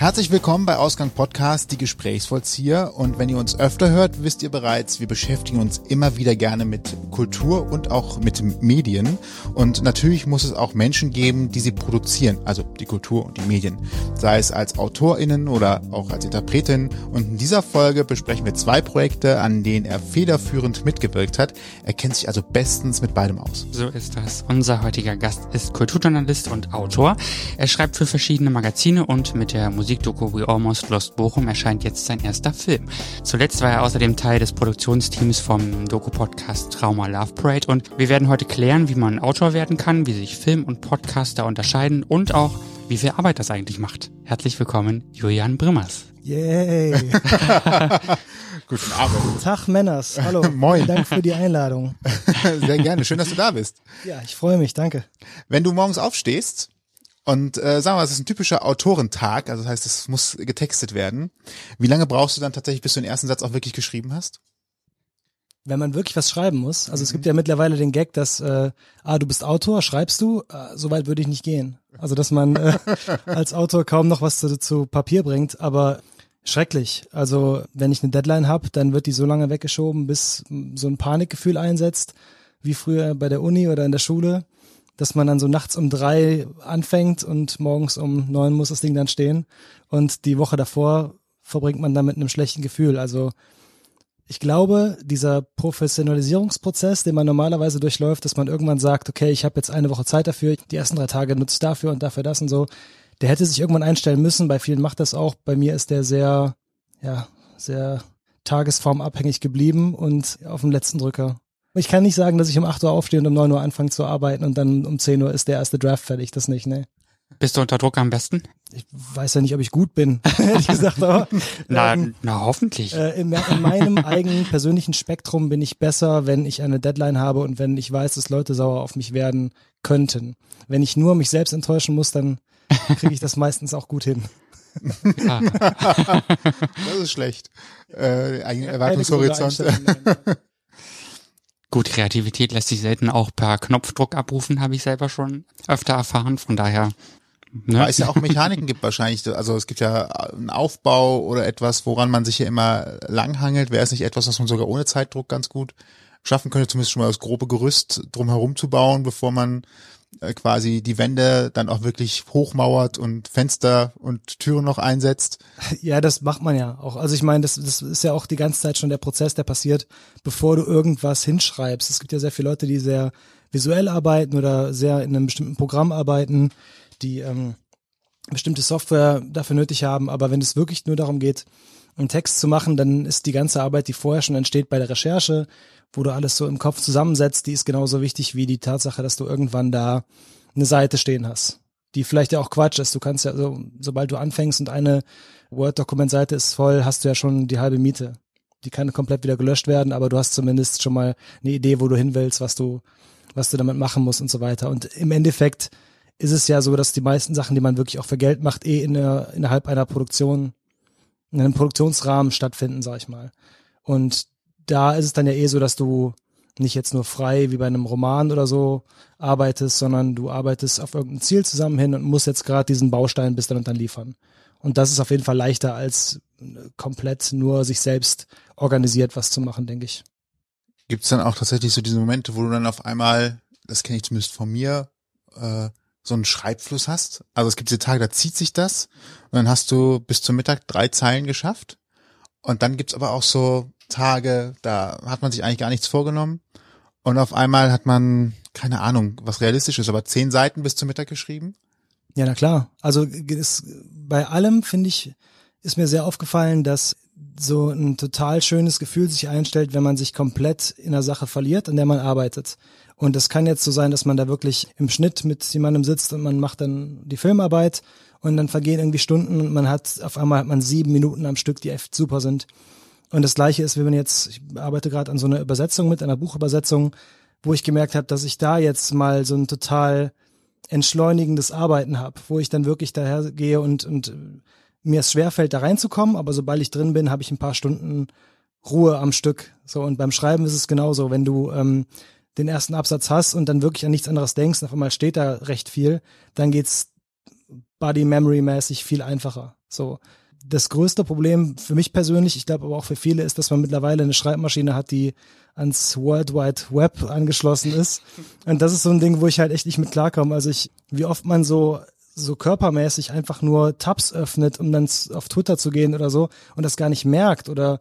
Herzlich willkommen bei Ausgang Podcast, die Gesprächsvollzieher. Und wenn ihr uns öfter hört, wisst ihr bereits, wir beschäftigen uns immer wieder gerne mit Kultur und auch mit Medien. Und natürlich muss es auch Menschen geben, die sie produzieren, also die Kultur und die Medien. Sei es als AutorInnen oder auch als Interpretin. Und in dieser Folge besprechen wir zwei Projekte, an denen er federführend mitgewirkt hat. Er kennt sich also bestens mit beidem aus. So ist das. Unser heutiger Gast ist Kulturjournalist und Autor. Er schreibt für verschiedene Magazine und mit der Musik Musikdoku We Almost Lost Bochum erscheint jetzt sein erster Film. Zuletzt war er außerdem Teil des Produktionsteams vom Doku-Podcast Trauma Love Parade und wir werden heute klären, wie man Autor werden kann, wie sich Film und Podcaster unterscheiden und auch, wie viel Arbeit das eigentlich macht. Herzlich willkommen, Julian Brimmers. Yay! Guten Abend. Tag Männers, hallo. Moin. Danke für die Einladung. Sehr gerne, schön, dass du da bist. Ja, ich freue mich, danke. Wenn du morgens aufstehst, und äh, sagen wir mal, es ist ein typischer Autorentag, also das heißt, es muss getextet werden. Wie lange brauchst du dann tatsächlich, bis du den ersten Satz auch wirklich geschrieben hast? Wenn man wirklich was schreiben muss, also es gibt ja mittlerweile den Gag, dass äh, ah, du bist Autor, schreibst du, äh, so weit würde ich nicht gehen. Also dass man äh, als Autor kaum noch was zu, zu Papier bringt, aber schrecklich. Also wenn ich eine Deadline habe, dann wird die so lange weggeschoben, bis so ein Panikgefühl einsetzt, wie früher bei der Uni oder in der Schule dass man dann so nachts um drei anfängt und morgens um neun muss das Ding dann stehen. Und die Woche davor verbringt man dann mit einem schlechten Gefühl. Also ich glaube, dieser Professionalisierungsprozess, den man normalerweise durchläuft, dass man irgendwann sagt, okay, ich habe jetzt eine Woche Zeit dafür, die ersten drei Tage nutzt dafür und dafür das und so, der hätte sich irgendwann einstellen müssen. Bei vielen macht das auch. Bei mir ist der sehr, ja, sehr tagesformabhängig geblieben und auf dem letzten Drücker. Ich kann nicht sagen, dass ich um 8 Uhr aufstehe und um 9 Uhr anfange zu arbeiten und dann um 10 Uhr ist der erste Draft fertig. Das nicht, ne? Bist du unter Druck am besten? Ich weiß ja nicht, ob ich gut bin, ehrlich gesagt, aber. na, ähm, na, hoffentlich. Äh, in, in, meinem eigenen persönlichen Spektrum bin ich besser, wenn ich eine Deadline habe und wenn ich weiß, dass Leute sauer auf mich werden könnten. Wenn ich nur mich selbst enttäuschen muss, dann kriege ich das meistens auch gut hin. das ist schlecht. Äh, Erwartungshorizont. Gut, Kreativität lässt sich selten auch per Knopfdruck abrufen, habe ich selber schon öfter erfahren. Von daher. Ne? Weil es ja auch Mechaniken gibt wahrscheinlich. Also es gibt ja einen Aufbau oder etwas, woran man sich ja immer langhangelt. Wäre es nicht etwas, was man sogar ohne Zeitdruck ganz gut schaffen könnte, zumindest schon mal das grobe Gerüst drumherum zu bauen, bevor man äh, quasi die Wände dann auch wirklich hochmauert und Fenster und Türen noch einsetzt. Ja, das macht man ja auch. Also ich meine, das, das ist ja auch die ganze Zeit schon der Prozess, der passiert, bevor du irgendwas hinschreibst. Es gibt ja sehr viele Leute, die sehr visuell arbeiten oder sehr in einem bestimmten Programm arbeiten, die ähm, bestimmte Software dafür nötig haben. Aber wenn es wirklich nur darum geht, einen Text zu machen, dann ist die ganze Arbeit, die vorher schon entsteht bei der Recherche wo du alles so im Kopf zusammensetzt, die ist genauso wichtig wie die Tatsache, dass du irgendwann da eine Seite stehen hast. Die vielleicht ja auch Quatsch ist. Du kannst ja, so, sobald du anfängst und eine Word-Dokument-Seite ist voll, hast du ja schon die halbe Miete. Die kann komplett wieder gelöscht werden, aber du hast zumindest schon mal eine Idee, wo du hin willst, was du, was du damit machen musst und so weiter. Und im Endeffekt ist es ja so, dass die meisten Sachen, die man wirklich auch für Geld macht, eh in der, innerhalb einer Produktion, in einem Produktionsrahmen stattfinden, sag ich mal. Und da ist es dann ja eh so, dass du nicht jetzt nur frei wie bei einem Roman oder so arbeitest, sondern du arbeitest auf irgendein Ziel zusammen hin und musst jetzt gerade diesen Baustein bis dann und dann liefern. Und das ist auf jeden Fall leichter als komplett nur sich selbst organisiert was zu machen, denke ich. Gibt es dann auch tatsächlich so diese Momente, wo du dann auf einmal, das kenne ich zumindest von mir, äh, so einen Schreibfluss hast? Also es gibt diese Tage, da zieht sich das und dann hast du bis zum Mittag drei Zeilen geschafft. Und dann gibt's aber auch so Tage, da hat man sich eigentlich gar nichts vorgenommen. Und auf einmal hat man, keine Ahnung, was realistisch ist, aber zehn Seiten bis zum Mittag geschrieben. Ja, na klar. Also ist, bei allem, finde ich, ist mir sehr aufgefallen, dass so ein total schönes Gefühl sich einstellt, wenn man sich komplett in der Sache verliert, an der man arbeitet. Und es kann jetzt so sein, dass man da wirklich im Schnitt mit jemandem sitzt und man macht dann die Filmarbeit und dann vergehen irgendwie Stunden und man hat, auf einmal hat man sieben Minuten am Stück, die echt super sind. Und das gleiche ist, wenn man jetzt, ich arbeite gerade an so einer Übersetzung mit, einer Buchübersetzung, wo ich gemerkt habe, dass ich da jetzt mal so ein total entschleunigendes Arbeiten habe, wo ich dann wirklich daher gehe und, und mir es schwerfällt, da reinzukommen, aber sobald ich drin bin, habe ich ein paar Stunden Ruhe am Stück. So, und beim Schreiben ist es genauso. Wenn du ähm, den ersten Absatz hast und dann wirklich an nichts anderes denkst, auf einmal steht da recht viel, dann geht's Body Memory mäßig viel einfacher. So. Das größte Problem für mich persönlich, ich glaube aber auch für viele, ist, dass man mittlerweile eine Schreibmaschine hat, die ans World Wide Web angeschlossen ist. Und das ist so ein Ding, wo ich halt echt nicht mit klarkomme. Also ich, wie oft man so so körpermäßig einfach nur Tabs öffnet, um dann auf Twitter zu gehen oder so und das gar nicht merkt oder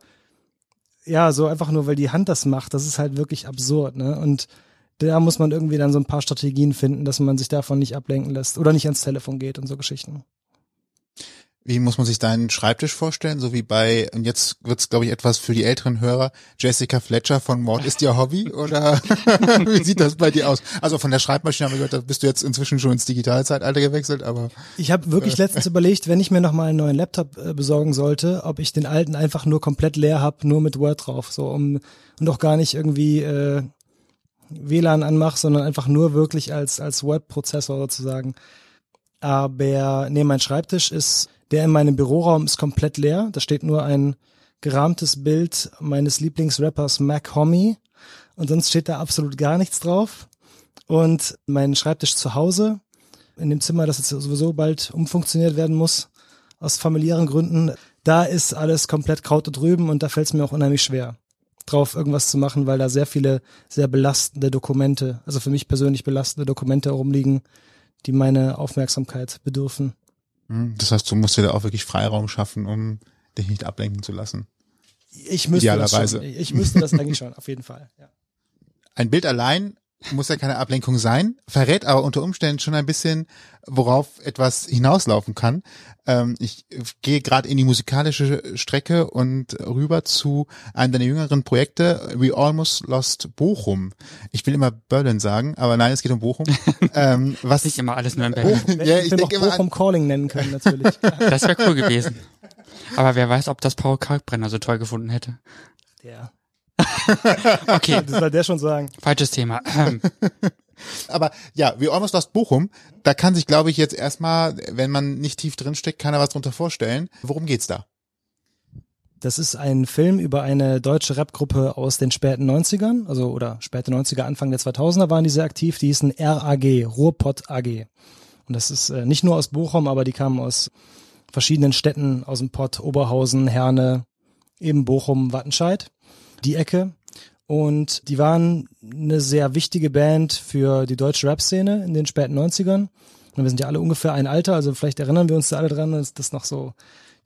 ja, so einfach nur, weil die Hand das macht, das ist halt wirklich absurd, ne? Und da muss man irgendwie dann so ein paar Strategien finden, dass man sich davon nicht ablenken lässt oder nicht ans Telefon geht und so Geschichten. Wie muss man sich deinen Schreibtisch vorstellen? So wie bei, und jetzt wird's glaube ich, etwas für die älteren Hörer, Jessica Fletcher von Mord ist ihr Hobby? Oder wie sieht das bei dir aus? Also von der Schreibmaschine haben wir gehört, da bist du jetzt inzwischen schon ins Digitalzeitalter gewechselt, aber. Ich habe wirklich äh, letztens überlegt, wenn ich mir nochmal einen neuen Laptop äh, besorgen sollte, ob ich den alten einfach nur komplett leer hab, nur mit Word drauf. So um und auch gar nicht irgendwie äh, WLAN anmache, sondern einfach nur wirklich als, als Word-Prozessor sozusagen. Aber nee, mein Schreibtisch ist der in meinem Büroraum ist komplett leer. Da steht nur ein gerahmtes Bild meines Lieblingsrappers Mac Homie. Und sonst steht da absolut gar nichts drauf. Und mein Schreibtisch zu Hause, in dem Zimmer, das jetzt sowieso bald umfunktioniert werden muss, aus familiären Gründen, da ist alles komplett Kraut und Rüben und da fällt es mir auch unheimlich schwer, drauf irgendwas zu machen, weil da sehr viele sehr belastende Dokumente, also für mich persönlich belastende Dokumente herumliegen, die meine Aufmerksamkeit bedürfen. Hm, das heißt, du musst dir da auch wirklich Freiraum schaffen, um dich nicht ablenken zu lassen. Ich müsste das schon. Ich müsste das eigentlich schon, auf jeden Fall. Ja. Ein Bild allein muss ja keine Ablenkung sein, verrät aber unter Umständen schon ein bisschen, worauf etwas hinauslaufen kann. Ähm, ich gehe gerade in die musikalische Strecke und rüber zu einem deiner jüngeren Projekte, We Almost Lost Bochum. Ich will immer Berlin sagen, aber nein, es geht um Bochum. ähm, was nicht immer alles nur in Berlin. Bochum, ja, ich denke immer Bochum Calling nennen können natürlich. das wäre cool gewesen. Aber wer weiß, ob das Paul Kalkbrenner so toll gefunden hätte. Ja. Okay. Das soll der schon sagen. Falsches Thema. Aber ja, wie Almost Lost Bochum, da kann sich, glaube ich, jetzt erstmal, wenn man nicht tief drinsteckt, keiner was drunter vorstellen. Worum geht's da? Das ist ein Film über eine deutsche Rapgruppe aus den späten 90ern, also oder späte 90er, Anfang der 2000er waren die sehr aktiv. Die hießen RAG, Ruhrpott AG. Und das ist äh, nicht nur aus Bochum, aber die kamen aus verschiedenen Städten, aus dem Pott, Oberhausen, Herne, eben Bochum, Wattenscheid die Ecke. Und die waren eine sehr wichtige Band für die deutsche Rap-Szene in den späten 90ern. Und wir sind ja alle ungefähr ein Alter, also vielleicht erinnern wir uns da alle dran, dass das noch so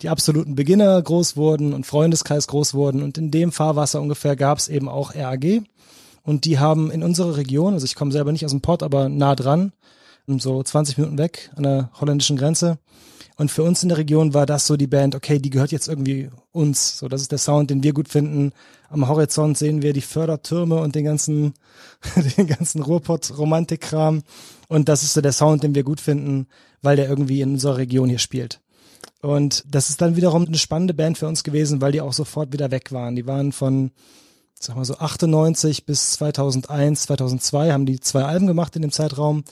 die absoluten Beginner groß wurden und Freundeskreis groß wurden. Und in dem Fahrwasser ungefähr gab es eben auch RAG. Und die haben in unserer Region, also ich komme selber nicht aus dem Port, aber nah dran, so 20 Minuten weg an der holländischen Grenze, und für uns in der Region war das so die Band, okay, die gehört jetzt irgendwie uns. So, das ist der Sound, den wir gut finden. Am Horizont sehen wir die Fördertürme und den ganzen, den ganzen Ruhrpott-Romantik-Kram. Und das ist so der Sound, den wir gut finden, weil der irgendwie in unserer Region hier spielt. Und das ist dann wiederum eine spannende Band für uns gewesen, weil die auch sofort wieder weg waren. Die waren von, sag mal so 98 bis 2001, 2002 haben die zwei Alben gemacht in dem Zeitraum,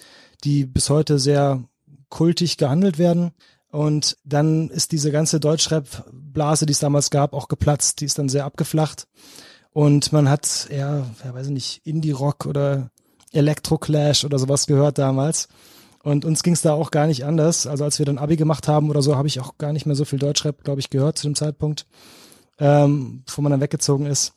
die bis heute sehr kultig gehandelt werden. Und dann ist diese ganze Deutschrap-Blase, die es damals gab, auch geplatzt. Die ist dann sehr abgeflacht. Und man hat eher, ja, weiß ich nicht, Indie-Rock oder Electro-Clash oder sowas gehört damals. Und uns ging es da auch gar nicht anders. Also als wir dann Abi gemacht haben oder so, habe ich auch gar nicht mehr so viel Deutschrap, glaube ich, gehört zu dem Zeitpunkt, ähm, bevor man dann weggezogen ist.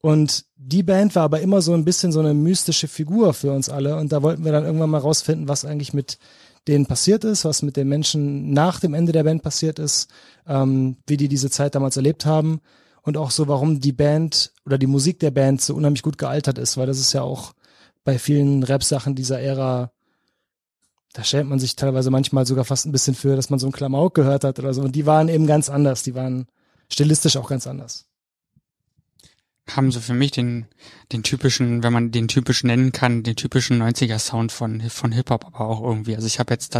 Und die Band war aber immer so ein bisschen so eine mystische Figur für uns alle. Und da wollten wir dann irgendwann mal rausfinden, was eigentlich mit denen passiert ist, was mit den Menschen nach dem Ende der Band passiert ist, ähm, wie die diese Zeit damals erlebt haben und auch so, warum die Band oder die Musik der Band so unheimlich gut gealtert ist, weil das ist ja auch bei vielen Rap-Sachen dieser Ära, da schämt man sich teilweise manchmal sogar fast ein bisschen für, dass man so einen Klamauk gehört hat oder so. Und die waren eben ganz anders, die waren stilistisch auch ganz anders haben so für mich den, den typischen, wenn man den typischen nennen kann, den typischen 90er Sound von, von Hip-Hop aber auch irgendwie. Also ich habe jetzt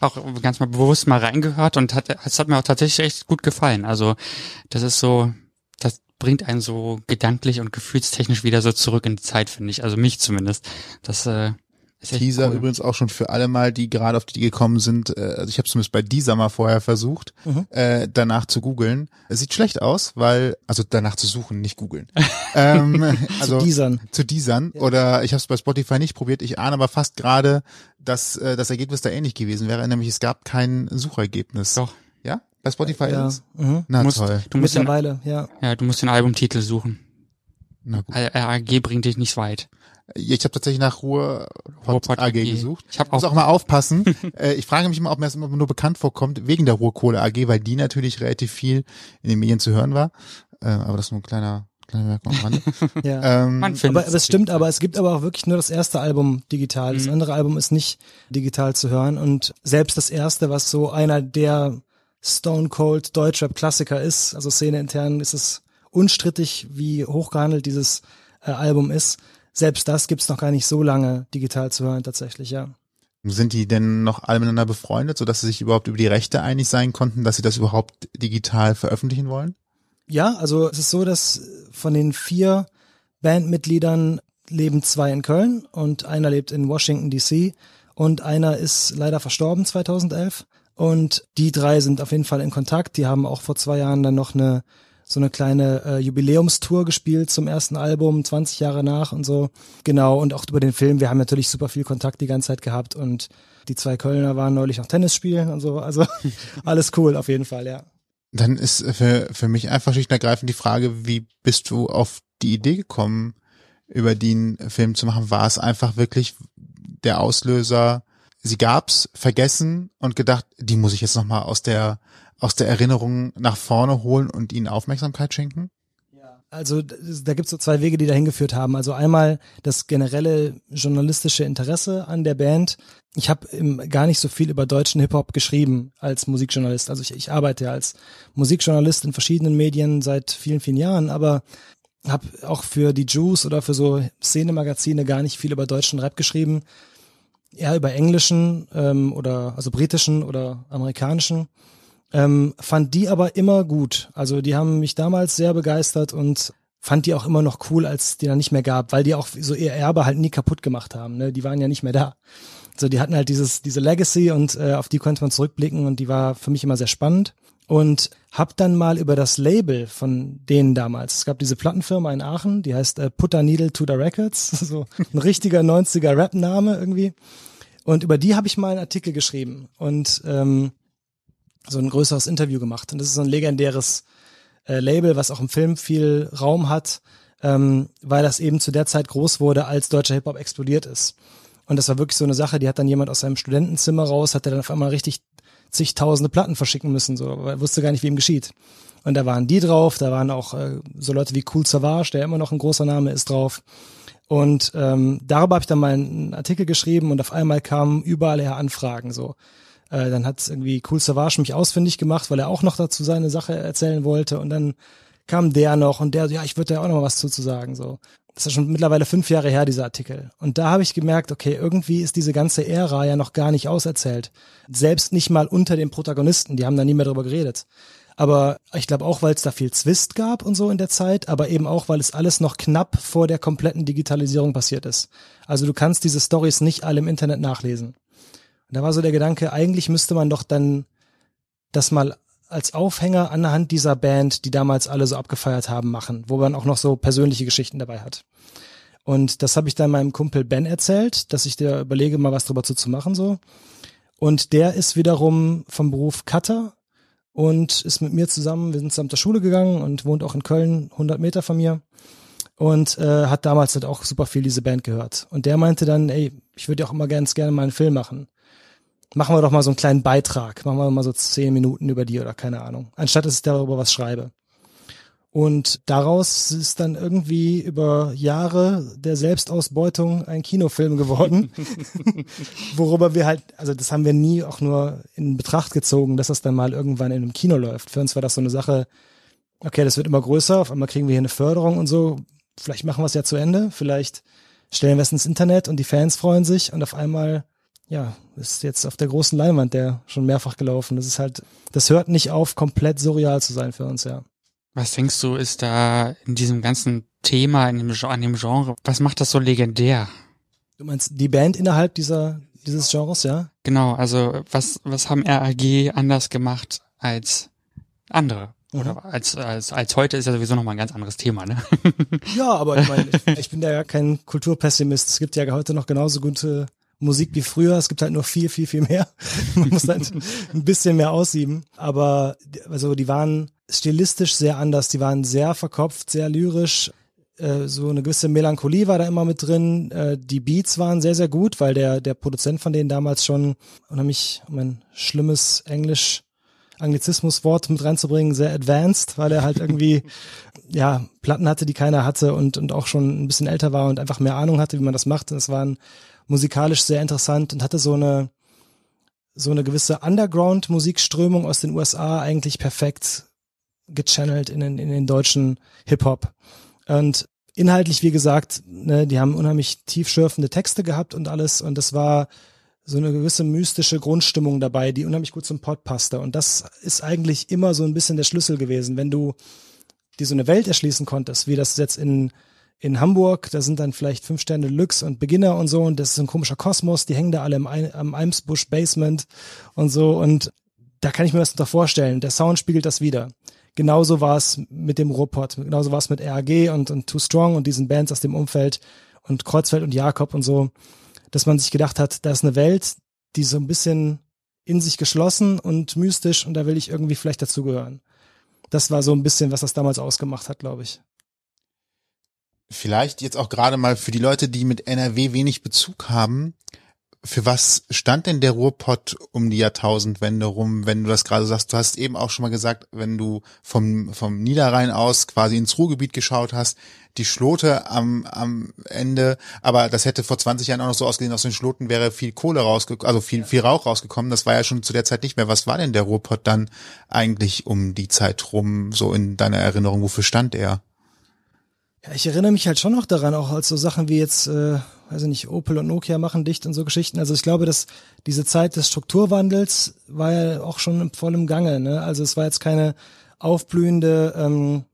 auch ganz mal bewusst mal reingehört und hat, es hat mir auch tatsächlich echt gut gefallen. Also das ist so, das bringt einen so gedanklich und gefühlstechnisch wieder so zurück in die Zeit, finde ich. Also mich zumindest. Das äh, Teaser cool. übrigens auch schon für alle mal, die gerade auf die gekommen sind. Äh, also ich habe zumindest bei dieser mal vorher versucht, Mhm. äh, danach zu googeln. Es sieht schlecht aus, weil also danach zu suchen, nicht googeln. ähm, also Diesern. zu diesern oder ich habe es bei Spotify nicht probiert. Ich ahne aber fast gerade, dass äh, das Ergebnis da ähnlich gewesen wäre, nämlich es gab kein Suchergebnis. Doch. Ja? Bei Spotify Ja. ist es? Mhm. Na Du musst, toll. du musst den, Mittlerweile, ja. ja, du musst den Albumtitel suchen. Na gut. RAG bringt dich nicht weit. Ich habe tatsächlich nach Ruhr Ruhrpott AG gesucht. Ich hab muss auch- auch mal aufpassen. äh, ich frage mich immer, ob mir das immer nur bekannt vorkommt, wegen der Ruhrkohle AG, weil die natürlich relativ viel in den Medien zu hören war. Äh, aber das ist nur ein kleiner, ja. ähm, Man aber es stimmt, aber es gibt aber auch wirklich nur das erste Album digital. Mhm. Das andere Album ist nicht digital zu hören. Und selbst das erste, was so einer der Stone Cold Deutschrap Klassiker ist, also Szene intern ist es unstrittig, wie hochgehandelt dieses äh, Album ist. Selbst das gibt's noch gar nicht so lange digital zu hören, tatsächlich, ja. Sind die denn noch alle miteinander befreundet, sodass sie sich überhaupt über die Rechte einig sein konnten, dass sie das überhaupt digital veröffentlichen wollen? Ja, also es ist so, dass von den vier Bandmitgliedern leben zwei in Köln und einer lebt in Washington DC und einer ist leider verstorben 2011 und die drei sind auf jeden Fall in Kontakt. Die haben auch vor zwei Jahren dann noch eine so eine kleine äh, Jubiläumstour gespielt zum ersten Album, 20 Jahre nach und so. Genau, und auch über den Film. Wir haben natürlich super viel Kontakt die ganze Zeit gehabt und die zwei Kölner waren neulich noch Tennis spielen und so. Also alles cool auf jeden Fall, ja. Dann ist für, für mich einfach schlicht und ergreifend die Frage, wie bist du auf die Idee gekommen, über den Film zu machen? War es einfach wirklich der Auslöser, sie gab's, vergessen und gedacht, die muss ich jetzt nochmal aus der, aus der Erinnerung nach vorne holen und ihnen Aufmerksamkeit schenken? Also da gibt's so zwei Wege, die dahin geführt haben. Also einmal das generelle journalistische Interesse an der Band. Ich habe gar nicht so viel über deutschen Hip-Hop geschrieben als Musikjournalist. Also ich, ich arbeite ja als Musikjournalist in verschiedenen Medien seit vielen, vielen Jahren, aber habe auch für die Juice oder für so Szenemagazine gar nicht viel über deutschen Rap geschrieben. Eher über englischen ähm, oder also britischen oder amerikanischen ähm, fand die aber immer gut. Also die haben mich damals sehr begeistert und fand die auch immer noch cool, als die dann nicht mehr gab, weil die auch so ihr Erbe halt nie kaputt gemacht haben. Ne? Die waren ja nicht mehr da. So, die hatten halt dieses diese Legacy und äh, auf die konnte man zurückblicken und die war für mich immer sehr spannend. Und hab dann mal über das Label von denen damals, es gab diese Plattenfirma in Aachen, die heißt äh, Putter Needle Tudor Records, so ein richtiger 90er Rap-Name irgendwie. Und über die habe ich mal einen Artikel geschrieben und ähm, so ein größeres Interview gemacht. Und das ist so ein legendäres äh, Label, was auch im Film viel Raum hat, ähm, weil das eben zu der Zeit groß wurde, als deutscher Hip-Hop explodiert ist. Und das war wirklich so eine Sache, die hat dann jemand aus seinem Studentenzimmer raus, hat er dann auf einmal richtig zigtausende Platten verschicken müssen, so, aber er wusste gar nicht, wie ihm geschieht. Und da waren die drauf, da waren auch äh, so Leute wie Cool Savage, der immer noch ein großer Name ist, drauf. Und ähm, darüber habe ich dann mal einen Artikel geschrieben und auf einmal kamen überall her Anfragen so. Äh, dann hat irgendwie Cool Savage mich ausfindig gemacht, weil er auch noch dazu seine Sache erzählen wollte. Und dann kam der noch und der, ja, ich würde da auch noch mal was zu, zu sagen. So. Das ist schon mittlerweile fünf Jahre her, dieser Artikel. Und da habe ich gemerkt, okay, irgendwie ist diese ganze Ära ja noch gar nicht auserzählt. Selbst nicht mal unter den Protagonisten, die haben da nie mehr drüber geredet. Aber ich glaube auch, weil es da viel Zwist gab und so in der Zeit, aber eben auch, weil es alles noch knapp vor der kompletten Digitalisierung passiert ist. Also du kannst diese Stories nicht alle im Internet nachlesen. Und da war so der Gedanke, eigentlich müsste man doch dann das mal als Aufhänger anhand dieser Band, die damals alle so abgefeiert haben, machen, wo man auch noch so persönliche Geschichten dabei hat. Und das habe ich dann meinem Kumpel Ben erzählt, dass ich dir überlege, mal was drüber zu, zu machen so. Und der ist wiederum vom Beruf Cutter und ist mit mir zusammen, wir sind zusammen zur Schule gegangen und wohnt auch in Köln, 100 Meter von mir und äh, hat damals halt auch super viel diese Band gehört. Und der meinte dann, ey, ich würde ja auch immer ganz gerne mal einen Film machen. Machen wir doch mal so einen kleinen Beitrag, machen wir mal so zehn Minuten über die oder keine Ahnung, anstatt dass ich darüber was schreibe. Und daraus ist dann irgendwie über Jahre der Selbstausbeutung ein Kinofilm geworden, worüber wir halt, also das haben wir nie auch nur in Betracht gezogen, dass das dann mal irgendwann in einem Kino läuft. Für uns war das so eine Sache, okay, das wird immer größer, auf einmal kriegen wir hier eine Förderung und so, vielleicht machen wir es ja zu Ende, vielleicht stellen wir es ins Internet und die Fans freuen sich und auf einmal, ja, ist jetzt auf der großen Leinwand der schon mehrfach gelaufen. Das ist halt, das hört nicht auf, komplett surreal zu sein für uns, ja. Was denkst du, ist da in diesem ganzen Thema, in dem, an dem Genre, was macht das so legendär? Du meinst die Band innerhalb dieser dieses Genres, ja? Genau, also was was haben RAG anders gemacht als andere? Oder mhm. als, als, als heute ist ja sowieso nochmal ein ganz anderes Thema, ne? Ja, aber ich meine, ich, ich bin ja kein Kulturpessimist. Es gibt ja heute noch genauso gute Musik wie früher. Es gibt halt nur viel, viel, viel mehr. Man muss halt ein bisschen mehr aussieben. Aber also die waren stilistisch sehr anders. Die waren sehr verkopft, sehr lyrisch. Äh, so eine gewisse Melancholie war da immer mit drin. Äh, die Beats waren sehr, sehr gut, weil der, der Produzent von denen damals schon unheimlich, mein schlimmes Englisch Anglizismuswort mit reinzubringen, sehr advanced, weil er halt irgendwie ja Platten hatte, die keiner hatte und und auch schon ein bisschen älter war und einfach mehr Ahnung hatte, wie man das macht. Und es waren musikalisch sehr interessant und hatte so eine so eine gewisse Underground-Musikströmung aus den USA eigentlich perfekt gechannelt in den, in den deutschen Hip-Hop. Und inhaltlich, wie gesagt, ne, die haben unheimlich tiefschürfende Texte gehabt und alles. Und das war so eine gewisse mystische Grundstimmung dabei, die unheimlich gut zum Pod passte. Und das ist eigentlich immer so ein bisschen der Schlüssel gewesen. Wenn du dir so eine Welt erschließen konntest, wie das jetzt in in Hamburg, da sind dann vielleicht fünf Sterne Lux und Beginner und so und das ist ein komischer Kosmos, die hängen da alle im, am Eimsbusch Basement und so und da kann ich mir das doch vorstellen. Der Sound spiegelt das wieder. Genauso war es mit dem Ruhrpott, genauso war es mit RAG und, und Too Strong und diesen Bands aus dem Umfeld und Kreuzfeld und Jakob und so, dass man sich gedacht hat, da ist eine Welt, die so ein bisschen in sich geschlossen und mystisch und da will ich irgendwie vielleicht dazugehören. Das war so ein bisschen, was das damals ausgemacht hat, glaube ich. Vielleicht jetzt auch gerade mal für die Leute, die mit NRW wenig Bezug haben. Für was stand denn der Ruhrpott um die Jahrtausendwende rum, wenn du das gerade sagst? Du hast eben auch schon mal gesagt, wenn du vom, vom Niederrhein aus quasi ins Ruhrgebiet geschaut hast, die Schlote am, am Ende, aber das hätte vor 20 Jahren auch noch so ausgesehen, aus den Schloten wäre viel Kohle rausgekommen, also viel, viel Rauch rausgekommen. Das war ja schon zu der Zeit nicht mehr. Was war denn der Ruhrpott dann eigentlich um die Zeit rum, so in deiner Erinnerung? Wofür stand er? Ja, ich erinnere mich halt schon noch daran, auch als so Sachen wie jetzt, äh, weiß ich nicht, Opel und Nokia machen dicht und so Geschichten. Also ich glaube, dass diese Zeit des Strukturwandels war ja auch schon im vollem Gange. Ne? Also es war jetzt keine aufblühende ähm,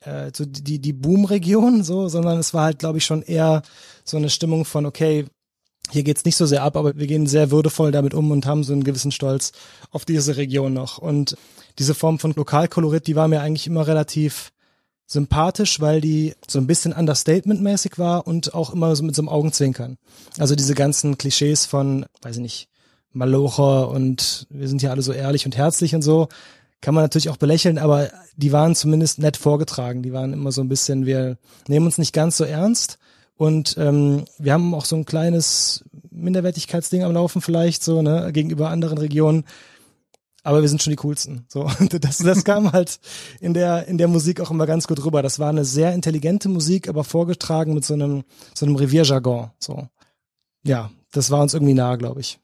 äh, so die die Boom-Region, so, sondern es war halt, glaube ich, schon eher so eine Stimmung von okay, hier geht's nicht so sehr ab, aber wir gehen sehr würdevoll damit um und haben so einen gewissen Stolz auf diese Region noch. Und diese Form von Lokalkolorit, die war mir eigentlich immer relativ sympathisch, weil die so ein bisschen Understatement-mäßig war und auch immer so mit so einem Augenzwinkern. Also diese ganzen Klischees von, weiß ich nicht, Malocher und wir sind ja alle so ehrlich und herzlich und so, kann man natürlich auch belächeln, aber die waren zumindest nett vorgetragen. Die waren immer so ein bisschen, wir nehmen uns nicht ganz so ernst und ähm, wir haben auch so ein kleines Minderwertigkeitsding am Laufen vielleicht so, ne, gegenüber anderen Regionen aber wir sind schon die coolsten. So, das, das kam halt in der in der Musik auch immer ganz gut rüber. Das war eine sehr intelligente Musik, aber vorgetragen mit so einem so einem Revierjargon. So, ja, das war uns irgendwie nah, glaube ich.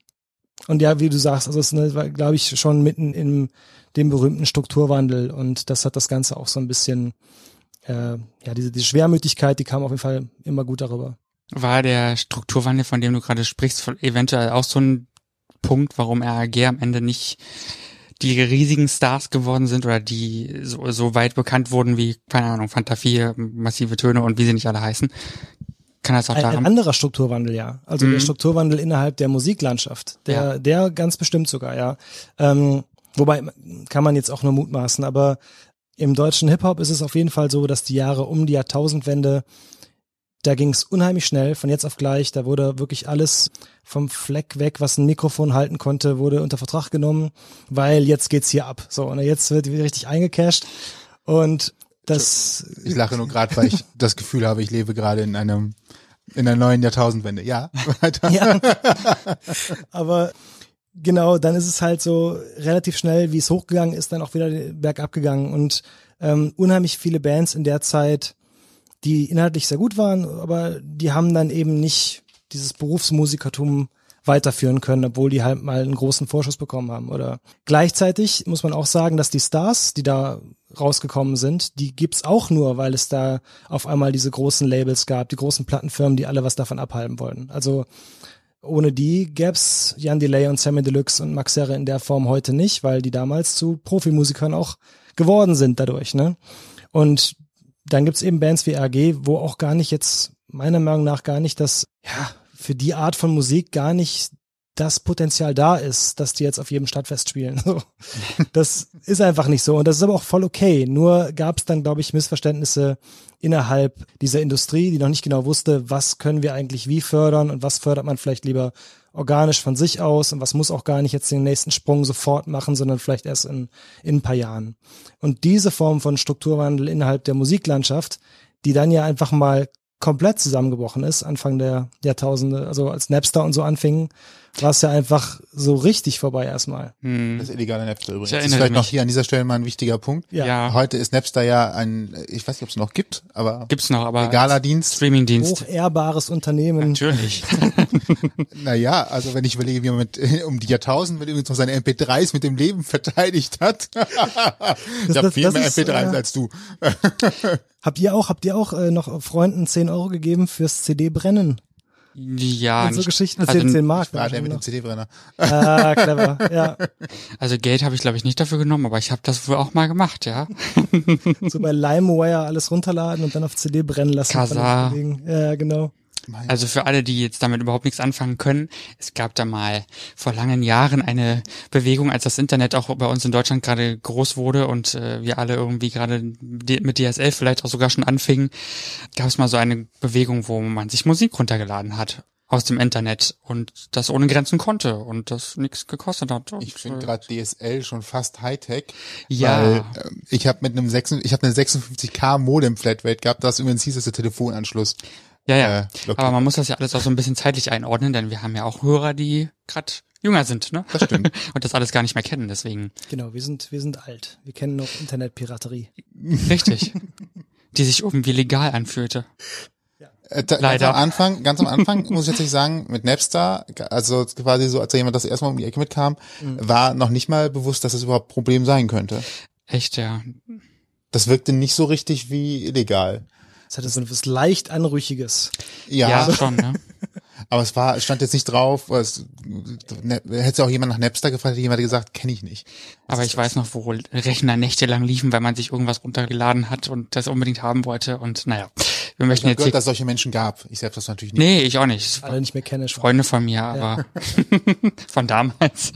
Und ja, wie du sagst, also es war, glaube ich, schon mitten in dem berühmten Strukturwandel und das hat das Ganze auch so ein bisschen, äh, ja, diese, diese Schwermütigkeit, die kam auf jeden Fall immer gut darüber. War der Strukturwandel, von dem du gerade sprichst, eventuell auch so ein Punkt, warum RAG am Ende nicht die riesigen Stars geworden sind oder die so, so weit bekannt wurden wie, keine Ahnung, Fanta 4, massive Töne und wie sie nicht alle heißen. Kann das auch ein, daran? Ein anderer Strukturwandel, ja. Also mhm. der Strukturwandel innerhalb der Musiklandschaft. Der, ja. der ganz bestimmt sogar, ja. Ähm, wobei kann man jetzt auch nur mutmaßen, aber im deutschen Hip-Hop ist es auf jeden Fall so, dass die Jahre um die Jahrtausendwende da ging es unheimlich schnell, von jetzt auf gleich. Da wurde wirklich alles vom Fleck weg, was ein Mikrofon halten konnte, wurde unter Vertrag genommen, weil jetzt geht's hier ab. So, und jetzt wird richtig eingecashed. Und das. Ich lache nur gerade, weil ich das Gefühl habe, ich lebe gerade in einem in der neuen Jahrtausendwende. Ja, weiter. Ja. Aber genau, dann ist es halt so relativ schnell, wie es hochgegangen ist, dann auch wieder bergab gegangen und ähm, unheimlich viele Bands in der Zeit die inhaltlich sehr gut waren, aber die haben dann eben nicht dieses Berufsmusikertum weiterführen können, obwohl die halt mal einen großen Vorschuss bekommen haben. Oder gleichzeitig muss man auch sagen, dass die Stars, die da rausgekommen sind, die gibt's auch nur, weil es da auf einmal diese großen Labels gab, die großen Plattenfirmen, die alle was davon abhalten wollten. Also ohne die gäb's Jan Delay und Sammy Deluxe und Max Serre in der Form heute nicht, weil die damals zu Profimusikern auch geworden sind dadurch. Ne? Und dann gibt's eben Bands wie RG, wo auch gar nicht jetzt, meiner Meinung nach, gar nicht das ja, für die Art von Musik gar nicht das Potenzial da ist, dass die jetzt auf jedem Stadtfest spielen. So. Das ist einfach nicht so und das ist aber auch voll okay. Nur gab es dann, glaube ich, Missverständnisse innerhalb dieser Industrie, die noch nicht genau wusste, was können wir eigentlich wie fördern und was fördert man vielleicht lieber organisch von sich aus und was muss auch gar nicht jetzt den nächsten Sprung sofort machen, sondern vielleicht erst in, in ein paar Jahren. Und diese Form von Strukturwandel innerhalb der Musiklandschaft, die dann ja einfach mal komplett zusammengebrochen ist, Anfang der Jahrtausende, also als Napster und so anfingen, war es ja einfach so richtig vorbei erstmal. Hm. Das illegale Napster übrigens. Das ist vielleicht noch mich. hier an dieser Stelle mal ein wichtiger Punkt. Ja. Ja, Heute ist Napster ja ein, ich weiß nicht, ob es noch gibt, aber gibt's noch, aber legaler Dienst. Streamingdienst. Hochehrbares Unternehmen. Natürlich. Naja, also wenn ich überlege, wie man mit, um die Jahrtausend mit übrigens noch seine MP3s mit dem Leben verteidigt hat. ich habe viel das mehr ist, MP3s äh, als du. Habt ihr auch, habt ihr auch äh, noch Freunden 10 Euro gegeben fürs CD-Brennen? Ja, und so nicht, Geschichten, also, 10, 10 Mark. War der mit dem. CD-Brenner. Ah, clever, ja. also Geld habe ich glaube ich nicht dafür genommen, aber ich habe das wohl auch mal gemacht, ja. So bei LimeWire alles runterladen und dann auf CD brennen lassen. Kollegen. Ja, genau. Also für alle, die jetzt damit überhaupt nichts anfangen können, es gab da mal vor langen Jahren eine Bewegung, als das Internet auch bei uns in Deutschland gerade groß wurde und äh, wir alle irgendwie gerade mit DSL vielleicht auch sogar schon anfingen, gab es mal so eine Bewegung, wo man sich Musik runtergeladen hat aus dem Internet und das ohne Grenzen konnte und das nichts gekostet hat. Und, Ich finde äh, gerade DSL schon fast Hightech. Ja. Weil, ähm, ich habe mit einem 6, ich habe eine 56k Modem Flatrate gehabt, das übrigens hieß, dass der Telefonanschluss. Ja, ja. äh. Aber man muss das ja alles auch so ein bisschen zeitlich einordnen, denn wir haben ja auch Hörer, die gerade jünger sind, ne? Das stimmt. und das alles gar nicht mehr kennen, deswegen. Genau, wir sind, wir sind alt. Wir kennen noch Internetpiraterie. Richtig. die sich irgendwie legal anfühlte. Äh, da, Leider. Ganz am Anfang, ganz am Anfang muss ich tatsächlich sagen, mit Napster, also quasi so, als da jemand das erstmal um die Ecke mitkam, war noch nicht mal bewusst, dass es überhaupt ein Problem sein könnte. Echt, ja. Das wirkte nicht so richtig wie illegal. Es hatte so etwas leicht Anrüchiges. Ja, Ja, schon, ne? aber es war, es stand jetzt nicht drauf. Es, ne, hätte auch jemand nach Napster gefragt, hätte jemand gesagt, kenne ich nicht. Aber ich weiß noch, wo Rechner nächtelang liefen, weil man sich irgendwas runtergeladen hat und das unbedingt haben wollte. Und naja, wir Ich möchten habe jetzt gehört, dass es solche Menschen gab. Ich selbst das natürlich nicht. Nee, ich auch nicht. Alle nicht mehr kenne. Freunde von mir, aber von damals.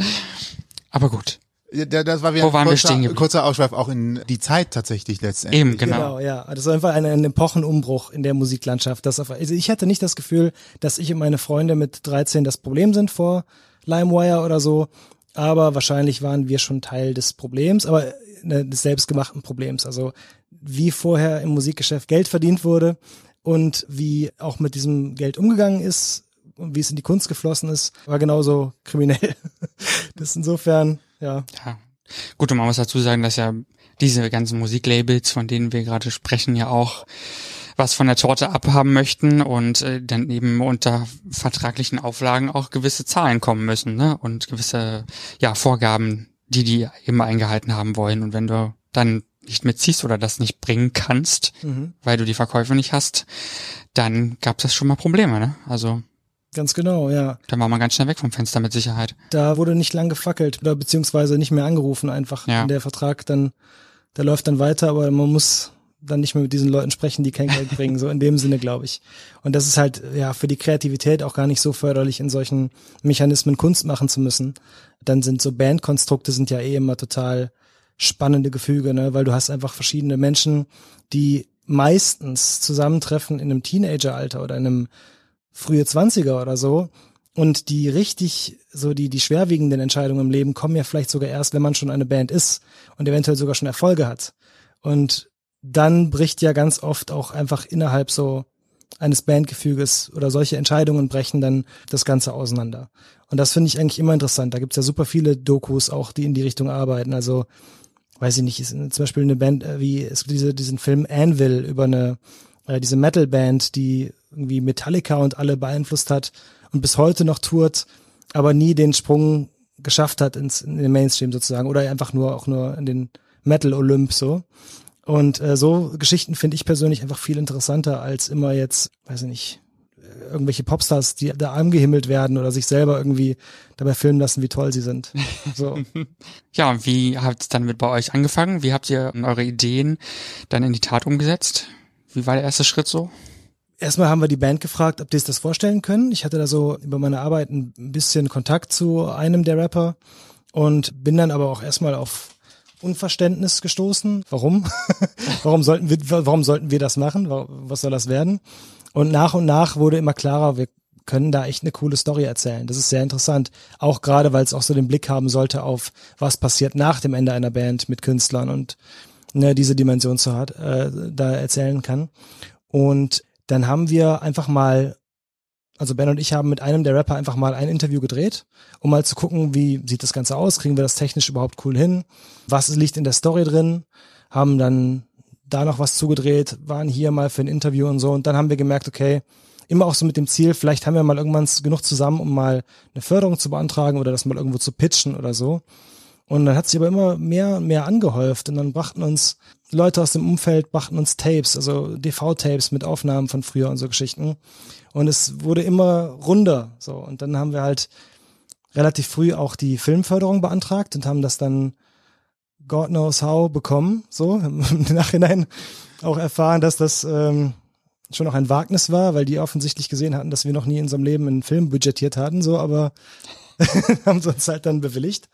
Aber gut. Das war wieder Wo waren ein wir kurzer, kurzer Ausschweif auch in die Zeit tatsächlich letztendlich. Eben, genau. Genau, ja. Das war einfach ein, ein Epochenumbruch in der Musiklandschaft. Das auf, also ich hatte nicht das Gefühl, dass ich und meine Freunde mit 13 das Problem sind vor LimeWire oder so. Aber wahrscheinlich waren wir schon Teil des Problems, aber ne, des selbstgemachten Problems. Also wie vorher im Musikgeschäft Geld verdient wurde und wie auch mit diesem Geld umgegangen ist und wie es in die Kunst geflossen ist, war genauso kriminell. Das ist insofern, ja. Ja. Gut, und man muss dazu sagen, dass ja diese ganzen Musiklabels, von denen wir gerade sprechen, ja auch was von der Torte abhaben möchten und äh, dann eben unter vertraglichen Auflagen auch gewisse Zahlen kommen müssen, ne? Und gewisse ja Vorgaben, die die immer eingehalten haben wollen. Und wenn du dann nicht mitziehst oder das nicht bringen kannst, Mhm. weil du die Verkäufe nicht hast, dann gab es schon mal Probleme, ne? Also Ganz genau, ja. dann war man ganz schnell weg vom Fenster mit Sicherheit. da wurde nicht lang gefackelt oder beziehungsweise nicht mehr angerufen einfach. Ja. Der Vertrag dann, der läuft dann weiter, aber man muss dann nicht mehr mit diesen Leuten sprechen, die kein Geld bringen, so in dem Sinne, glaube ich. Und das ist halt ja für die Kreativität auch gar nicht so förderlich, in solchen Mechanismen Kunst machen zu müssen. Dann sind so Bandkonstrukte sind ja eh immer total spannende Gefüge, ne? weil du hast einfach verschiedene Menschen, die meistens zusammentreffen in einem Teenageralter oder in einem frühe Zwanziger oder so. Und die richtig, so die, die schwerwiegenden Entscheidungen im Leben kommen ja vielleicht sogar erst, wenn man schon eine Band ist und eventuell sogar schon Erfolge hat. Und dann bricht ja ganz oft auch einfach innerhalb so eines Bandgefüges oder solche Entscheidungen brechen dann das Ganze auseinander. Und das finde ich eigentlich immer interessant. Da gibt's ja super viele Dokus auch, die in die Richtung arbeiten. Also, weiß ich nicht, ist zum Beispiel eine Band äh, wie, es gibt diese, diesen Film Anvil über eine, äh, diese Metal-Band, die irgendwie Metallica und alle beeinflusst hat und bis heute noch tourt, aber nie den Sprung geschafft hat ins in den Mainstream sozusagen oder einfach nur auch nur in den Metal Olymp so. Und äh, so Geschichten finde ich persönlich einfach viel interessanter als immer jetzt, weiß ich nicht, irgendwelche Popstars, die da angehimmelt werden oder sich selber irgendwie dabei filmen lassen, wie toll sie sind. So. Ja, und wie hat es dann mit bei euch angefangen? Wie habt ihr eure Ideen dann in die Tat umgesetzt? Wie war der erste Schritt so? Erstmal haben wir die Band gefragt, ob die sich das vorstellen können. Ich hatte da so über meine Arbeit ein bisschen Kontakt zu einem der Rapper und bin dann aber auch erstmal auf Unverständnis gestoßen. Warum? warum sollten wir, warum sollten wir das machen? Was soll das werden? Und nach und nach wurde immer klarer, wir können da echt eine coole Story erzählen. Das ist sehr interessant. Auch gerade, weil es auch so den Blick haben sollte auf, was passiert nach dem Ende einer Band mit Künstlern und ne, diese Dimension so hat, äh, da erzählen kann. Und dann haben wir einfach mal, also Ben und ich haben mit einem der Rapper einfach mal ein Interview gedreht, um mal zu gucken, wie sieht das Ganze aus, kriegen wir das technisch überhaupt cool hin, was liegt in der Story drin, haben dann da noch was zugedreht, waren hier mal für ein Interview und so. Und dann haben wir gemerkt, okay, immer auch so mit dem Ziel, vielleicht haben wir mal irgendwann genug zusammen, um mal eine Förderung zu beantragen oder das mal irgendwo zu pitchen oder so. Und dann hat sich aber immer mehr und mehr angehäuft und dann brachten uns Leute aus dem Umfeld, brachten uns Tapes, also DV-Tapes mit Aufnahmen von früher und so Geschichten. Und es wurde immer runder, so. Und dann haben wir halt relativ früh auch die Filmförderung beantragt und haben das dann God knows how bekommen, so. Im Nachhinein auch erfahren, dass das ähm, schon auch ein Wagnis war, weil die offensichtlich gesehen hatten, dass wir noch nie in unserem Leben einen Film budgetiert hatten, so, aber haben sie uns halt dann bewilligt.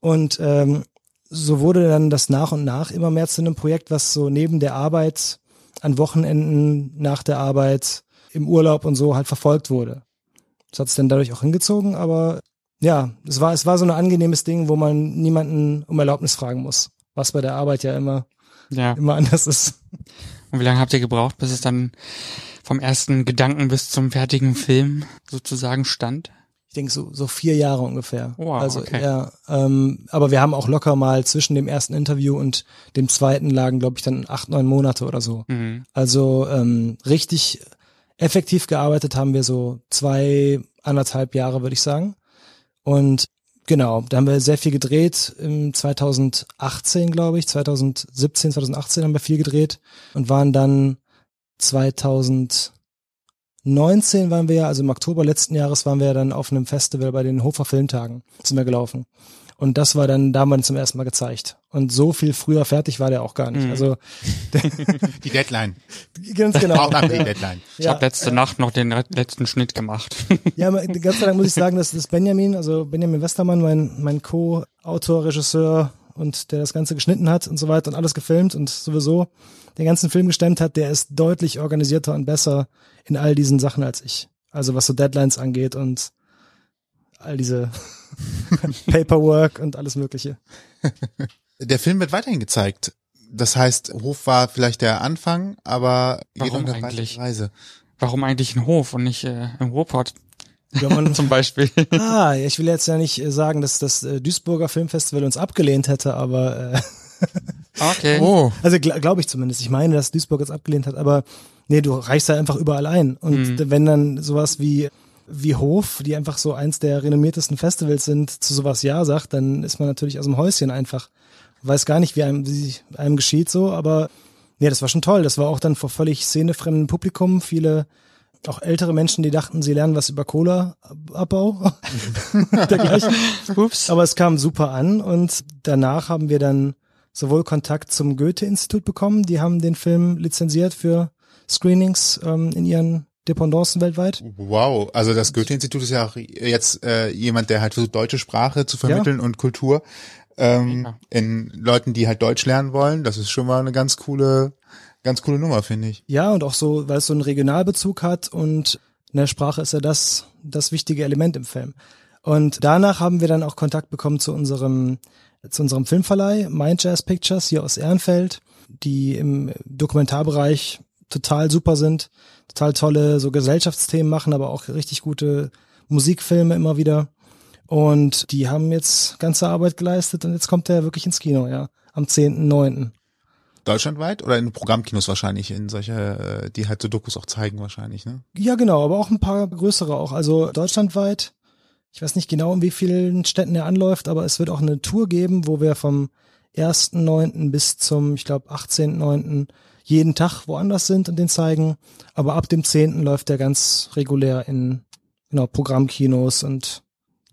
Und ähm, so wurde dann das nach und nach immer mehr zu einem Projekt, was so neben der Arbeit an Wochenenden, nach der Arbeit, im Urlaub und so halt verfolgt wurde. Das hat es dann dadurch auch hingezogen, aber ja, es war, es war so ein angenehmes Ding, wo man niemanden um Erlaubnis fragen muss, was bei der Arbeit ja immer, ja. immer anders ist. Und wie lange habt ihr gebraucht, bis es dann vom ersten Gedanken bis zum fertigen Film sozusagen stand? Ich denke so, so vier Jahre ungefähr. Wow, also okay. ja, ähm, aber wir haben auch locker mal zwischen dem ersten Interview und dem zweiten lagen, glaube ich, dann acht, neun Monate oder so. Mhm. Also ähm, richtig effektiv gearbeitet haben wir so zwei, anderthalb Jahre, würde ich sagen. Und genau, da haben wir sehr viel gedreht. Im 2018, glaube ich, 2017, 2018 haben wir viel gedreht und waren dann 2000 19 waren wir ja, also im Oktober letzten Jahres waren wir ja dann auf einem Festival bei den Hofer Filmtagen, sind wir gelaufen. Und das war dann damals zum ersten Mal gezeigt. Und so viel früher fertig war der auch gar nicht. Mhm. Also die Deadline. Ganz genau. Auch nach die Deadline. Ich ja, habe letzte äh, Nacht noch den letzten Schnitt gemacht. Ja, ganz sei Dank muss ich sagen, dass das Benjamin, also Benjamin Westermann, mein mein Co-Autor, Regisseur und der das Ganze geschnitten hat und so weiter und alles gefilmt und sowieso den ganzen Film gestemmt hat, der ist deutlich organisierter und besser in all diesen Sachen als ich. Also was so Deadlines angeht und all diese Paperwork und alles Mögliche. Der Film wird weiterhin gezeigt. Das heißt, Hof war vielleicht der Anfang, aber Warum eigentlich? Reise. Warum eigentlich ein Hof und nicht äh, ein Ruhrpott? Ja, man, Zum Beispiel. Ah, ich will jetzt ja nicht äh, sagen, dass das äh, Duisburger Filmfestival uns abgelehnt hätte, aber äh, Okay. Oh. Also glaube glaub ich zumindest. Ich meine, dass Duisburg es abgelehnt hat, aber nee, du reichst da einfach überall ein. Und mhm. wenn dann sowas wie wie Hof, die einfach so eins der renommiertesten Festivals sind, zu sowas Ja sagt, dann ist man natürlich aus dem Häuschen einfach. Weiß gar nicht, wie einem, wie einem geschieht so, aber nee, das war schon toll. Das war auch dann vor völlig szenefremdem Publikum, viele auch ältere Menschen, die dachten, sie lernen was über Cola-Abbau. Ups. Aber es kam super an und danach haben wir dann sowohl Kontakt zum Goethe-Institut bekommen, die haben den Film lizenziert für Screenings ähm, in ihren Dependancen weltweit. Wow, also das Goethe-Institut ist ja auch jetzt äh, jemand, der halt versucht, deutsche Sprache zu vermitteln ja. und Kultur ähm, ja. in Leuten, die halt Deutsch lernen wollen. Das ist schon mal eine ganz coole, ganz coole Nummer, finde ich. Ja, und auch so, weil es so einen Regionalbezug hat und in der Sprache ist ja das, das wichtige Element im Film. Und danach haben wir dann auch Kontakt bekommen zu unserem zu unserem Filmverleih, Mind Jazz Pictures hier aus Ehrenfeld, die im Dokumentarbereich total super sind, total tolle so Gesellschaftsthemen machen, aber auch richtig gute Musikfilme immer wieder. Und die haben jetzt ganze Arbeit geleistet und jetzt kommt er wirklich ins Kino, ja, am 10.9. Deutschlandweit oder in Programmkinos wahrscheinlich, in solche, äh, die halt so Dokus auch zeigen wahrscheinlich, ne? Ja, genau, aber auch ein paar größere auch. Also deutschlandweit ich weiß nicht genau, in wie vielen Städten er anläuft, aber es wird auch eine Tour geben, wo wir vom 1.9. bis zum, ich glaube, 18.9. jeden Tag woanders sind und den zeigen. Aber ab dem 10. läuft der ganz regulär in genau, Programmkinos und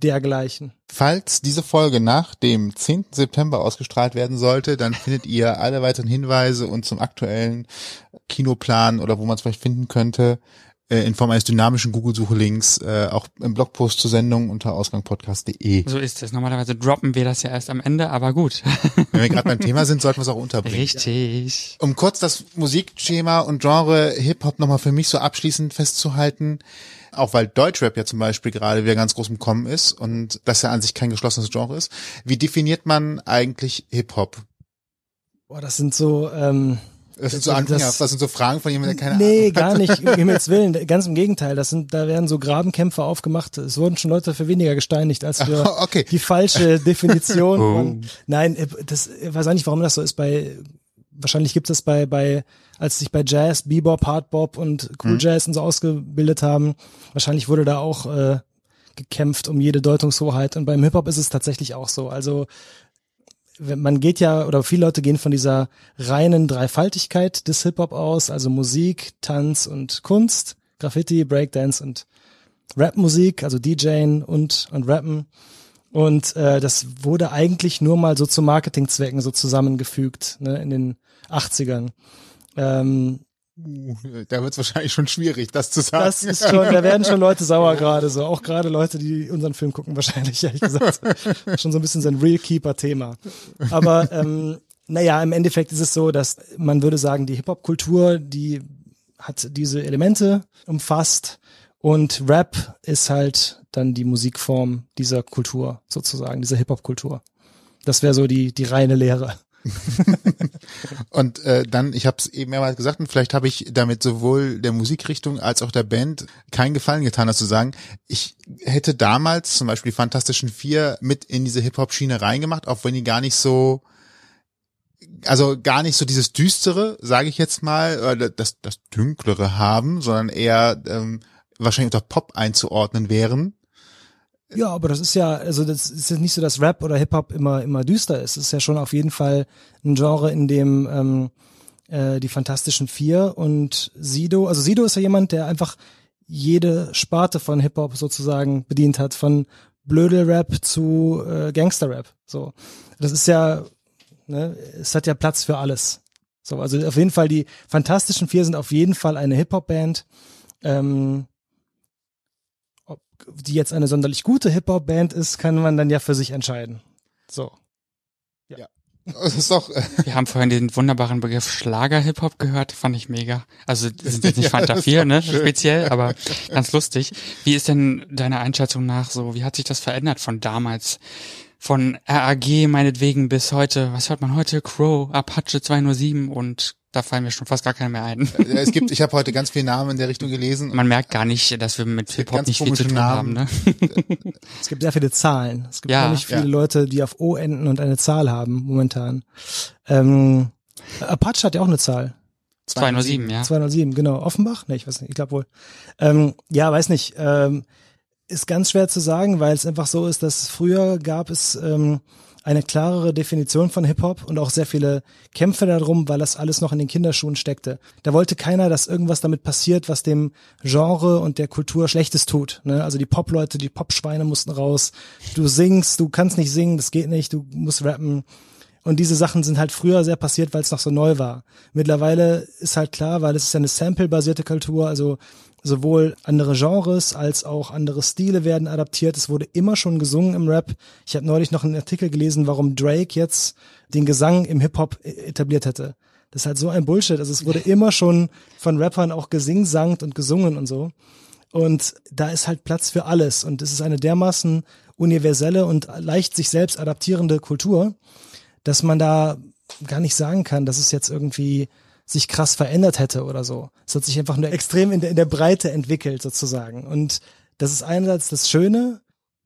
dergleichen. Falls diese Folge nach dem 10. September ausgestrahlt werden sollte, dann findet ihr alle weiteren Hinweise und zum aktuellen Kinoplan oder wo man es vielleicht finden könnte äh, in Form eines dynamischen Google-Suche-Links äh, auch im Blogpost zur Sendung unter ausgangpodcast.de. So ist es. Normalerweise droppen wir das ja erst am Ende, aber gut. Wenn wir gerade beim Thema sind, sollten wir es auch unterbringen. Richtig. Um kurz das Musikschema und Genre Hip-Hop nochmal für mich so abschließend festzuhalten, auch weil Deutschrap ja zum Beispiel gerade wieder ganz groß im Kommen ist und das ja an sich kein geschlossenes Genre ist. Wie definiert man eigentlich Hip-Hop? Boah, das sind so, ähm, Das sind so Anfänger, das, sind so Fragen von jemandem, der keine nee, Ahnung gar nicht, um Himmels Willen. Ganz im Gegenteil. Das sind, da werden so Grabenkämpfe aufgemacht. Es wurden schon Leute für weniger gesteinigt als für Okay. die falsche Definition. Oh. von, nein, äh, das, ich weiß auch nicht, warum das so ist bei, wahrscheinlich gibt es bei, bei, als sich bei Jazz, Bebop, Hardbop und Cool Mhm. Jazz und so ausgebildet haben, wahrscheinlich wurde da auch, äh, gekämpft um jede Deutungshoheit. Und beim Hip-Hop ist es tatsächlich auch so. Also, man geht ja, oder viele Leute gehen von dieser reinen Dreifaltigkeit des Hip-Hop aus, also Musik, Tanz und Kunst, Graffiti, Breakdance und Rapmusik, also DJing und, und Rappen. Und äh, das wurde eigentlich nur mal so zu Marketingzwecken so zusammengefügt, ne, in den 80ern. Ähm, Uh, da wird es wahrscheinlich schon schwierig, das zu sagen. das ist schon, da werden schon Leute sauer gerade so, auch gerade Leute, die unseren Film gucken wahrscheinlich, ehrlich gesagt. schon so ein bisschen so ein Real Keeper-Thema. Aber ähm, naja, im Endeffekt ist es so, dass man würde sagen, die Hip-Hop-Kultur, die hat diese Elemente umfasst und Rap ist halt dann die Musikform dieser Kultur sozusagen, dieser Hip-Hop-Kultur. Das wäre so die, die reine Lehre. Und äh, dann, ich habe es eben mehrmals gesagt, und vielleicht habe ich damit sowohl der Musikrichtung als auch der Band keinen Gefallen getan, das zu sagen. Ich hätte damals zum Beispiel die Fantastischen Vier mit in diese Hip-Hop-Schiene reingemacht, auch wenn die gar nicht so, also gar nicht so dieses Düstere, sage ich jetzt mal, das, das Dünklere haben, sondern eher ähm, wahrscheinlich unter Pop einzuordnen wären. Ja, aber das ist ja, also das ist jetzt nicht so, dass Rap oder Hip-Hop immer, immer düster ist. Es ist ja schon auf jeden Fall ein Genre, in dem ähm, äh, die Fantastischen Vier und Sido, also Sido ist ja jemand, der einfach jede Sparte von Hip-Hop sozusagen bedient hat, von Blödel-Rap zu äh, Gangster-Rap. So, das ist ja, ne, es hat ja Platz für alles. So, also auf jeden Fall die Fantastischen Vier sind auf jeden Fall eine Hip-Hop-Band. Ähm, die jetzt eine sonderlich gute Hip-Hop-Band ist, kann man dann ja für sich entscheiden. So. Das ist doch, äh, Wir haben vorhin den wunderbaren Begriff Schlager-Hip-Hop gehört, fand ich mega. Also das sind jetzt nicht Ja, Fanta das ist 4, doch ne, schön. speziell, aber ganz lustig. Wie ist denn deiner Einschätzung nach so, wie hat sich das verändert von damals? Von RAG meinetwegen bis heute, was hört man heute? Crow, Apache 207 und da fallen mir schon fast gar keine mehr ein. äh, es gibt, ich habe heute ganz viele Namen in der Richtung gelesen. Man merkt gar nicht, dass wir mit Hip-Hop nicht viel zu tun haben, Namen. ne? Es gibt sehr viele Zahlen. Es gibt Ja, nicht viele ja. Leute, die auf O enden und eine Zahl haben momentan. Ähm, Apache hat ja auch eine Zahl. 207, ja. 207, genau. Offenbach? Ne, ich weiß nicht, ich glaube wohl. Ähm, ja, weiß nicht. Ähm, ist ganz schwer zu sagen, weil es einfach so ist, dass früher gab es ähm, eine klarere Definition von Hip-Hop und auch sehr viele Kämpfe darum, weil das alles noch in den Kinderschuhen steckte. Da wollte keiner, dass irgendwas damit passiert, was dem Genre und der Kultur Schlechtes tut. Ne? Also die Pop-Leute, die Pop-Schweine mussten raus. Du singst, du kannst nicht singen, das geht nicht, du musst rappen. Und diese Sachen sind halt früher sehr passiert, weil es noch so neu war. Mittlerweile ist halt klar, weil es ist ja eine Sample-basierte Kultur, also sowohl andere Genres als auch andere Stile werden adaptiert. Es wurde immer schon gesungen im Rap. Ich habe neulich noch einen Artikel gelesen, warum Drake jetzt den Gesang im Hip-Hop e- etabliert hätte. Das ist halt so ein Bullshit. Also es wurde immer schon von Rappern auch gesingsangt und gesungen und so. Und da ist halt Platz für alles. Und es ist eine dermaßen universelle und leicht sich selbst adaptierende Kultur, dass man da gar nicht sagen kann, dass es jetzt irgendwie sich krass verändert hätte oder so. Es hat sich einfach nur extrem in der, in der Breite entwickelt sozusagen. Und das ist einerseits das Schöne,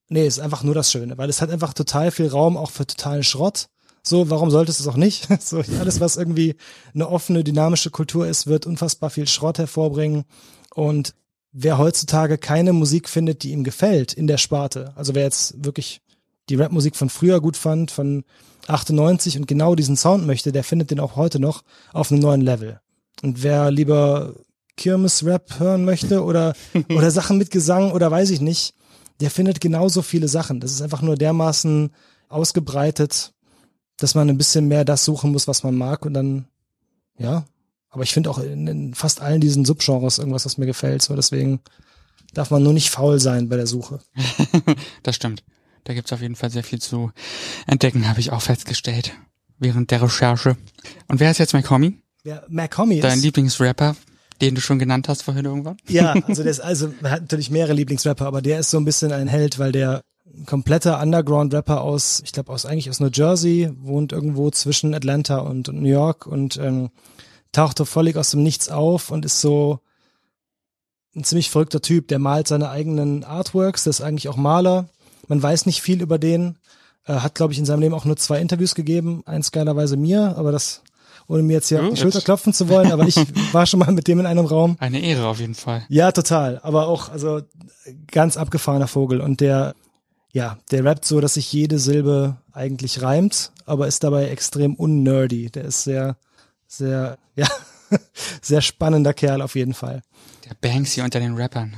nee, es ist einfach nur das Schöne, weil es hat einfach total viel Raum auch für totalen Schrott. So, warum sollte es es auch nicht? So, alles, was irgendwie eine offene, dynamische Kultur ist, wird unfassbar viel Schrott hervorbringen. Und wer heutzutage keine Musik findet, die ihm gefällt in der Sparte, also wer jetzt wirklich die Rapmusik von früher gut fand, von 98 und genau diesen Sound möchte, der findet den auch heute noch auf einem neuen Level. Und wer lieber Kirmes-Rap hören möchte oder, oder Sachen mit Gesang oder weiß ich nicht, der findet genauso viele Sachen. Das ist einfach nur dermaßen ausgebreitet, dass man ein bisschen mehr das suchen muss, was man mag und dann, ja. Aber ich finde auch in, in, fast allen diesen Subgenres irgendwas, was mir gefällt. So deswegen darf man nur nicht faul sein bei der Suche. das stimmt. Da gibt's auf jeden Fall sehr viel zu entdecken, habe ich auch festgestellt während der Recherche. Und wer ist jetzt McCommy? Wer McCommy ist? Dein Lieblingsrapper, den du schon genannt hast vorhin irgendwann? Ja, also der ist also man hat natürlich mehrere Lieblingsrapper, aber der ist so ein bisschen ein Held, weil der kompletter Underground-Rapper aus, ich glaube aus eigentlich aus New Jersey, wohnt irgendwo zwischen Atlanta und New York und ähm, taucht völlig aus dem Nichts auf und ist so ein ziemlich verrückter Typ, der malt seine eigenen Artworks, der ist eigentlich auch Maler. Man weiß nicht viel über den, äh, hat glaube ich in seinem Leben auch nur zwei Interviews gegeben, eins geilerweise mir, aber das ohne mir jetzt hier oh, auf die Schulter klopfen zu wollen, aber ich war schon mal mit dem in einem Raum. Eine Ehre auf jeden Fall. Ja, total, aber auch also ganz abgefahrener Vogel und der ja, der rappt so, dass sich jede Silbe eigentlich reimt, aber ist dabei extrem unnerdy. Der ist sehr sehr ja, sehr spannender Kerl auf jeden Fall. Der Banksy unter den Rappern.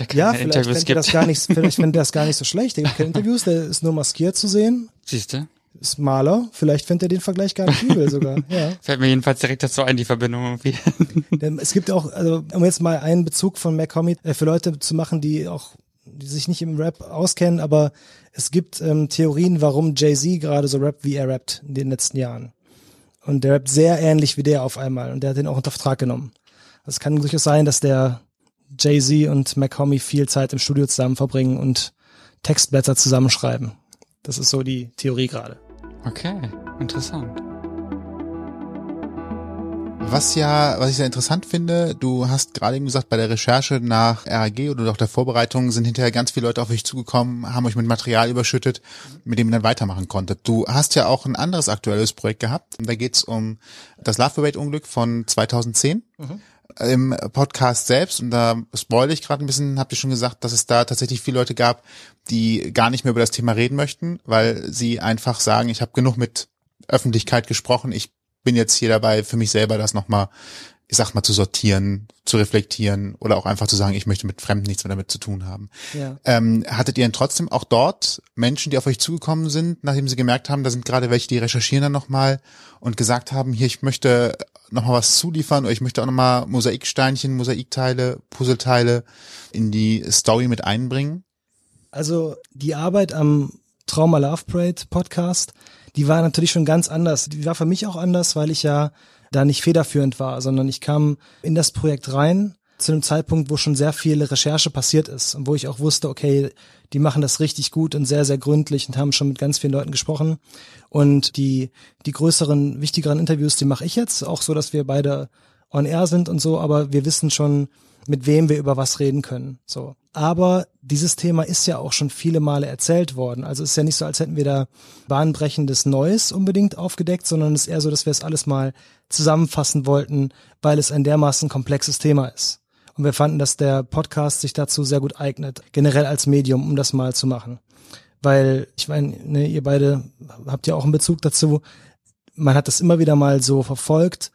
Der ja, vielleicht Interviews findet das gar nicht, vielleicht findet das gar nicht so schlecht. Der gibt keine Interviews, der ist nur maskiert zu sehen. Siehst du? Ist Maler. Vielleicht findet er den Vergleich gar nicht übel sogar. Ja. Fällt mir jedenfalls direkt dazu ein, die Verbindung irgendwie. es gibt auch, also um jetzt mal einen Bezug von McCommy äh, für Leute zu machen, die auch die sich nicht im Rap auskennen, aber es gibt ähm, Theorien, warum Jay-Z gerade so rappt, wie er rappt in den letzten Jahren. Und der rappt sehr ähnlich wie der auf einmal und der hat den auch unter Vertrag genommen. Es kann durchaus sein, dass der Jay-Z und McCommy viel Zeit im Studio zusammen verbringen und Textblätter zusammenschreiben. Das ist so die Theorie gerade. Okay, interessant. Was ja, was ich sehr interessant finde, du hast gerade eben gesagt, bei der Recherche nach RAG oder auch der Vorbereitung sind hinterher ganz viele Leute auf euch zugekommen, haben euch mit Material überschüttet, mit dem ihr dann weitermachen konntet. Du hast ja auch ein anderes aktuelles Projekt gehabt. Da geht's um das Love Parade Unglück von 2010. Mhm im Podcast selbst, und da spoil ich gerade ein bisschen, habt ihr schon gesagt, dass es da tatsächlich viele Leute gab, die gar nicht mehr über das Thema reden möchten, weil sie einfach sagen, ich habe genug mit Öffentlichkeit gesprochen, ich bin jetzt hier dabei, für mich selber das nochmal, ich sag mal, zu sortieren, zu reflektieren oder auch einfach zu sagen, ich möchte mit Fremden nichts mehr damit zu tun haben. Ja. Ähm, hattet ihr denn trotzdem auch dort Menschen, die auf euch zugekommen sind, nachdem sie gemerkt haben, da sind gerade welche, die recherchieren dann nochmal und gesagt haben, hier, ich möchte nochmal was zuliefern ich möchte auch nochmal Mosaiksteinchen, Mosaikteile, Puzzleteile in die Story mit einbringen? Also die Arbeit am Trauma Love Parade Podcast die war natürlich schon ganz anders. Die war für mich auch anders, weil ich ja da nicht federführend war, sondern ich kam in das Projekt rein zu einem Zeitpunkt, wo schon sehr viel Recherche passiert ist und wo ich auch wusste, okay, die machen das richtig gut und sehr, sehr gründlich und haben schon mit ganz vielen Leuten gesprochen. Und die, die größeren, wichtigeren Interviews, die mache ich jetzt, auch so, dass wir beide on air sind und so, aber wir wissen schon, mit wem wir über was reden können. So. Aber dieses Thema ist ja auch schon viele Male erzählt worden. Also es ist ja nicht so, als hätten wir da bahnbrechendes Neues unbedingt aufgedeckt, sondern es ist eher so, dass wir es alles mal zusammenfassen wollten, weil es ein dermaßen komplexes Thema ist. Und wir fanden, dass der Podcast sich dazu sehr gut eignet, generell als Medium, um das mal zu machen. Weil, ich meine, ne, ihr beide habt ja auch einen Bezug dazu. Man hat das immer wieder mal so verfolgt,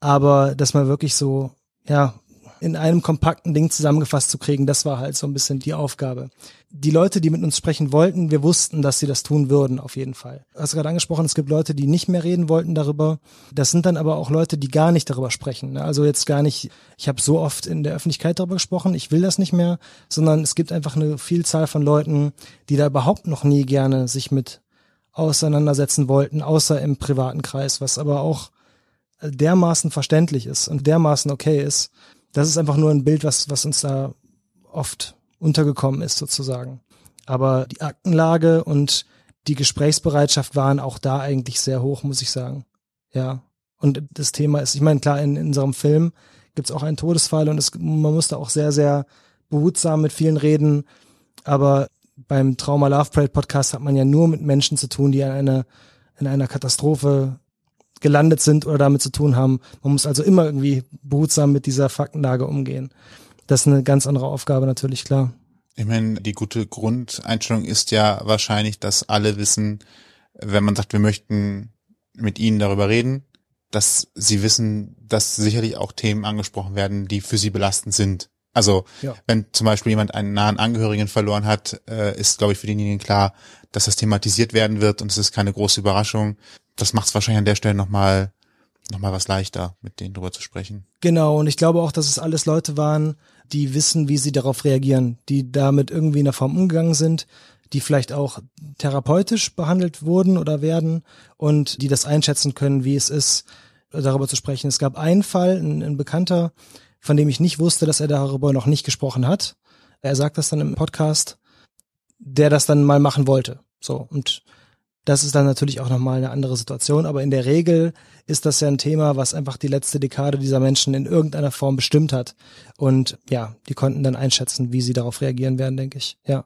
aber dass man wirklich so, ja, in einem kompakten Ding zusammengefasst zu kriegen, das war halt so ein bisschen die Aufgabe. Die Leute, die mit uns sprechen wollten, wir wussten, dass sie das tun würden, auf jeden Fall. Du hast gerade angesprochen, es gibt Leute, die nicht mehr reden wollten darüber. Das sind dann aber auch Leute, die gar nicht darüber sprechen. Ne? Also jetzt gar nicht, ich habe so oft in der Öffentlichkeit darüber gesprochen, ich will das nicht mehr, sondern es gibt einfach eine Vielzahl von Leuten, die da überhaupt noch nie gerne sich mit auseinandersetzen wollten, außer im privaten Kreis, was aber auch dermaßen verständlich ist und dermaßen okay ist, das ist einfach nur ein Bild, was, was uns da oft untergekommen ist sozusagen. Aber die Aktenlage und die Gesprächsbereitschaft waren auch da eigentlich sehr hoch, muss ich sagen. Ja. Und das Thema ist, ich meine, klar, in, in unserem Film gibt es auch einen Todesfall und es, man musste auch sehr, sehr behutsam mit vielen reden. Aber beim Trauma Love Parade Podcast hat man ja nur mit Menschen zu tun, die an einer, in einer Katastrophe gelandet sind oder damit zu tun haben. Man muss also immer irgendwie behutsam mit dieser Faktenlage umgehen. Das ist eine ganz andere Aufgabe natürlich, klar. Ich meine, die gute Grundeinstellung ist ja wahrscheinlich, dass alle wissen, wenn man sagt, wir möchten mit ihnen darüber reden, dass sie wissen, dass sicherlich auch Themen angesprochen werden, die für sie belastend sind. Also Ja. wenn zum Beispiel jemand einen nahen Angehörigen verloren hat, äh, ist, glaube ich, für denjenigen klar, dass das thematisiert werden wird und es ist keine große Überraschung. Das macht es wahrscheinlich an der Stelle nochmal noch mal was leichter, mit denen drüber zu sprechen. Genau, und ich glaube auch, dass es alles Leute waren, die wissen, wie sie darauf reagieren, die damit irgendwie in der Form umgegangen sind, die vielleicht auch therapeutisch behandelt wurden oder werden und die das einschätzen können, wie es ist, darüber zu sprechen. Es gab einen Fall, ein, ein Bekannter, von dem ich nicht wusste, dass er darüber noch nicht gesprochen hat. Er sagt das dann im Podcast, der das dann mal machen wollte. So, und das ist dann natürlich auch nochmal eine andere Situation, aber in der Regel ist das ja ein Thema, was einfach die letzte Dekade dieser Menschen in irgendeiner Form bestimmt hat. Und ja, die konnten dann einschätzen, wie sie darauf reagieren werden, denke ich. Ja.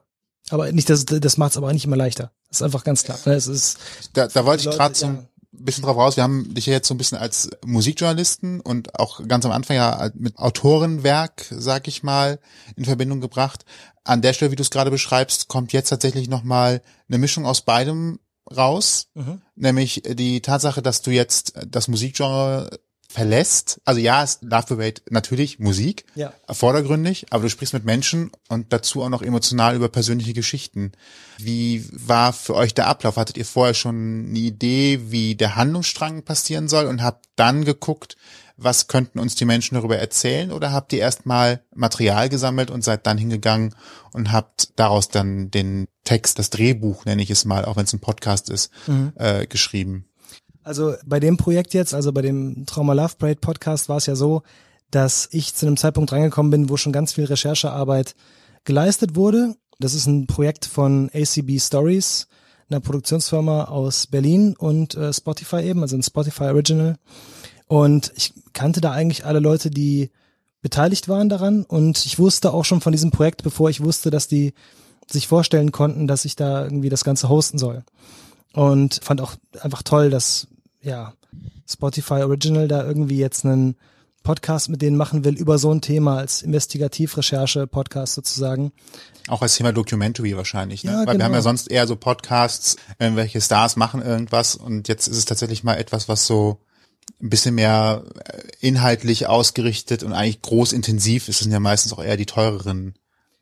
Aber nicht, das, das macht es aber auch nicht immer leichter. Das ist einfach ganz klar. ne? Es ist, Da, da wollte ich gerade so ja. ein bisschen drauf raus. Wir haben dich ja jetzt so ein bisschen als Musikjournalisten und auch ganz am Anfang ja mit Autorenwerk, sag ich mal, in Verbindung gebracht. An der Stelle, wie du es gerade beschreibst, kommt jetzt tatsächlich nochmal eine Mischung aus beidem raus. Mhm. Nämlich die Tatsache, dass du jetzt das Musikgenre verlässt. Also ja, es Love Parade natürlich Musik, Ja. vordergründig, aber du sprichst mit Menschen und dazu auch noch emotional über persönliche Geschichten. Wie war für euch der Ablauf? Hattet ihr vorher schon eine Idee, wie der Handlungsstrang passieren soll und habt dann geguckt, was könnten uns die Menschen darüber erzählen oder habt ihr erstmal Material gesammelt und seid dann hingegangen und habt daraus dann den Text, das Drehbuch, nenne ich es mal, auch wenn es ein Podcast ist, äh, geschrieben? Also bei dem Projekt jetzt, also bei dem Trauma Love Parade Podcast war es ja so, dass ich zu einem Zeitpunkt reingekommen bin, wo schon ganz viel Recherchearbeit geleistet wurde. Das ist ein Projekt von ACB Stories, einer Produktionsfirma aus Berlin und äh, Spotify eben, also ein Spotify Original. Und ich kannte da eigentlich alle Leute, die beteiligt waren daran und ich wusste auch schon von diesem Projekt, bevor ich wusste, dass die sich vorstellen konnten, dass ich da irgendwie das Ganze hosten soll. Und fand auch einfach toll, dass ja Spotify Original da irgendwie jetzt einen Podcast mit denen machen will über so ein Thema als Investigativrecherche-Podcast sozusagen. Auch als Thema Documentary wahrscheinlich, ne? Ja, Weil wir haben genau. ja sonst eher so Podcasts, irgendwelche Stars machen irgendwas und jetzt ist es tatsächlich mal etwas, was so ein bisschen mehr äh, inhaltlich ausgerichtet und eigentlich groß intensiv. Es sind ja meistens auch eher die teureren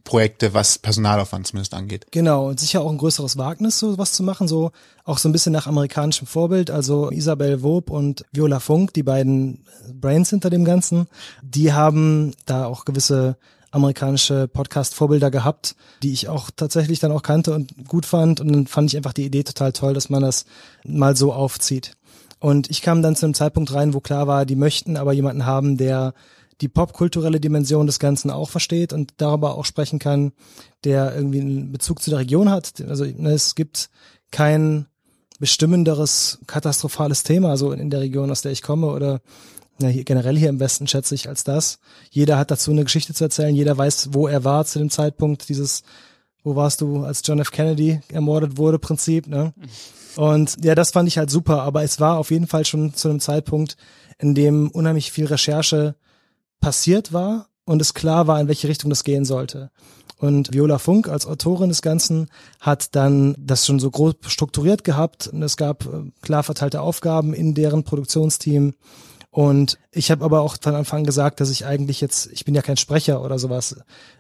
Projekte, was Personalaufwand zumindest angeht. Genau, und sicher auch ein größeres Wagnis, so was zu machen, so auch so ein bisschen nach amerikanischem Vorbild. Also Isabel Wob und Viola Funk, die beiden Brains hinter dem Ganzen, die haben da auch gewisse amerikanische Podcast-Vorbilder gehabt, die ich auch tatsächlich dann auch kannte und gut fand. Und dann fand ich einfach die Idee total toll, dass man das mal so aufzieht. Und ich kam dann zu einem Zeitpunkt rein, wo klar war, die möchten aber jemanden haben, der die popkulturelle Dimension des Ganzen auch versteht und darüber auch sprechen kann, der irgendwie einen Bezug zu der Region hat. Also ne, es gibt kein bestimmenderes katastrophales Thema so in der Region, aus der ich komme oder na, hier, generell hier im Westen schätze ich als das. Jeder hat dazu eine Geschichte zu erzählen, jeder weiß, wo er war zu dem Zeitpunkt dieses, wo warst du, als John F. Kennedy ermordet wurde, Prinzip, ne? Und ja, das fand ich halt super, aber es war auf jeden Fall schon zu einem Zeitpunkt, in dem unheimlich viel Recherche passiert war und es klar war, in welche Richtung das gehen sollte. Und Viola Funk als Autorin des Ganzen hat dann das schon so grob strukturiert gehabt und es gab äh, klar verteilte Aufgaben in deren Produktionsteam. Und ich habe aber auch von Anfang an gesagt, dass ich eigentlich jetzt, ich bin ja kein Sprecher oder sowas.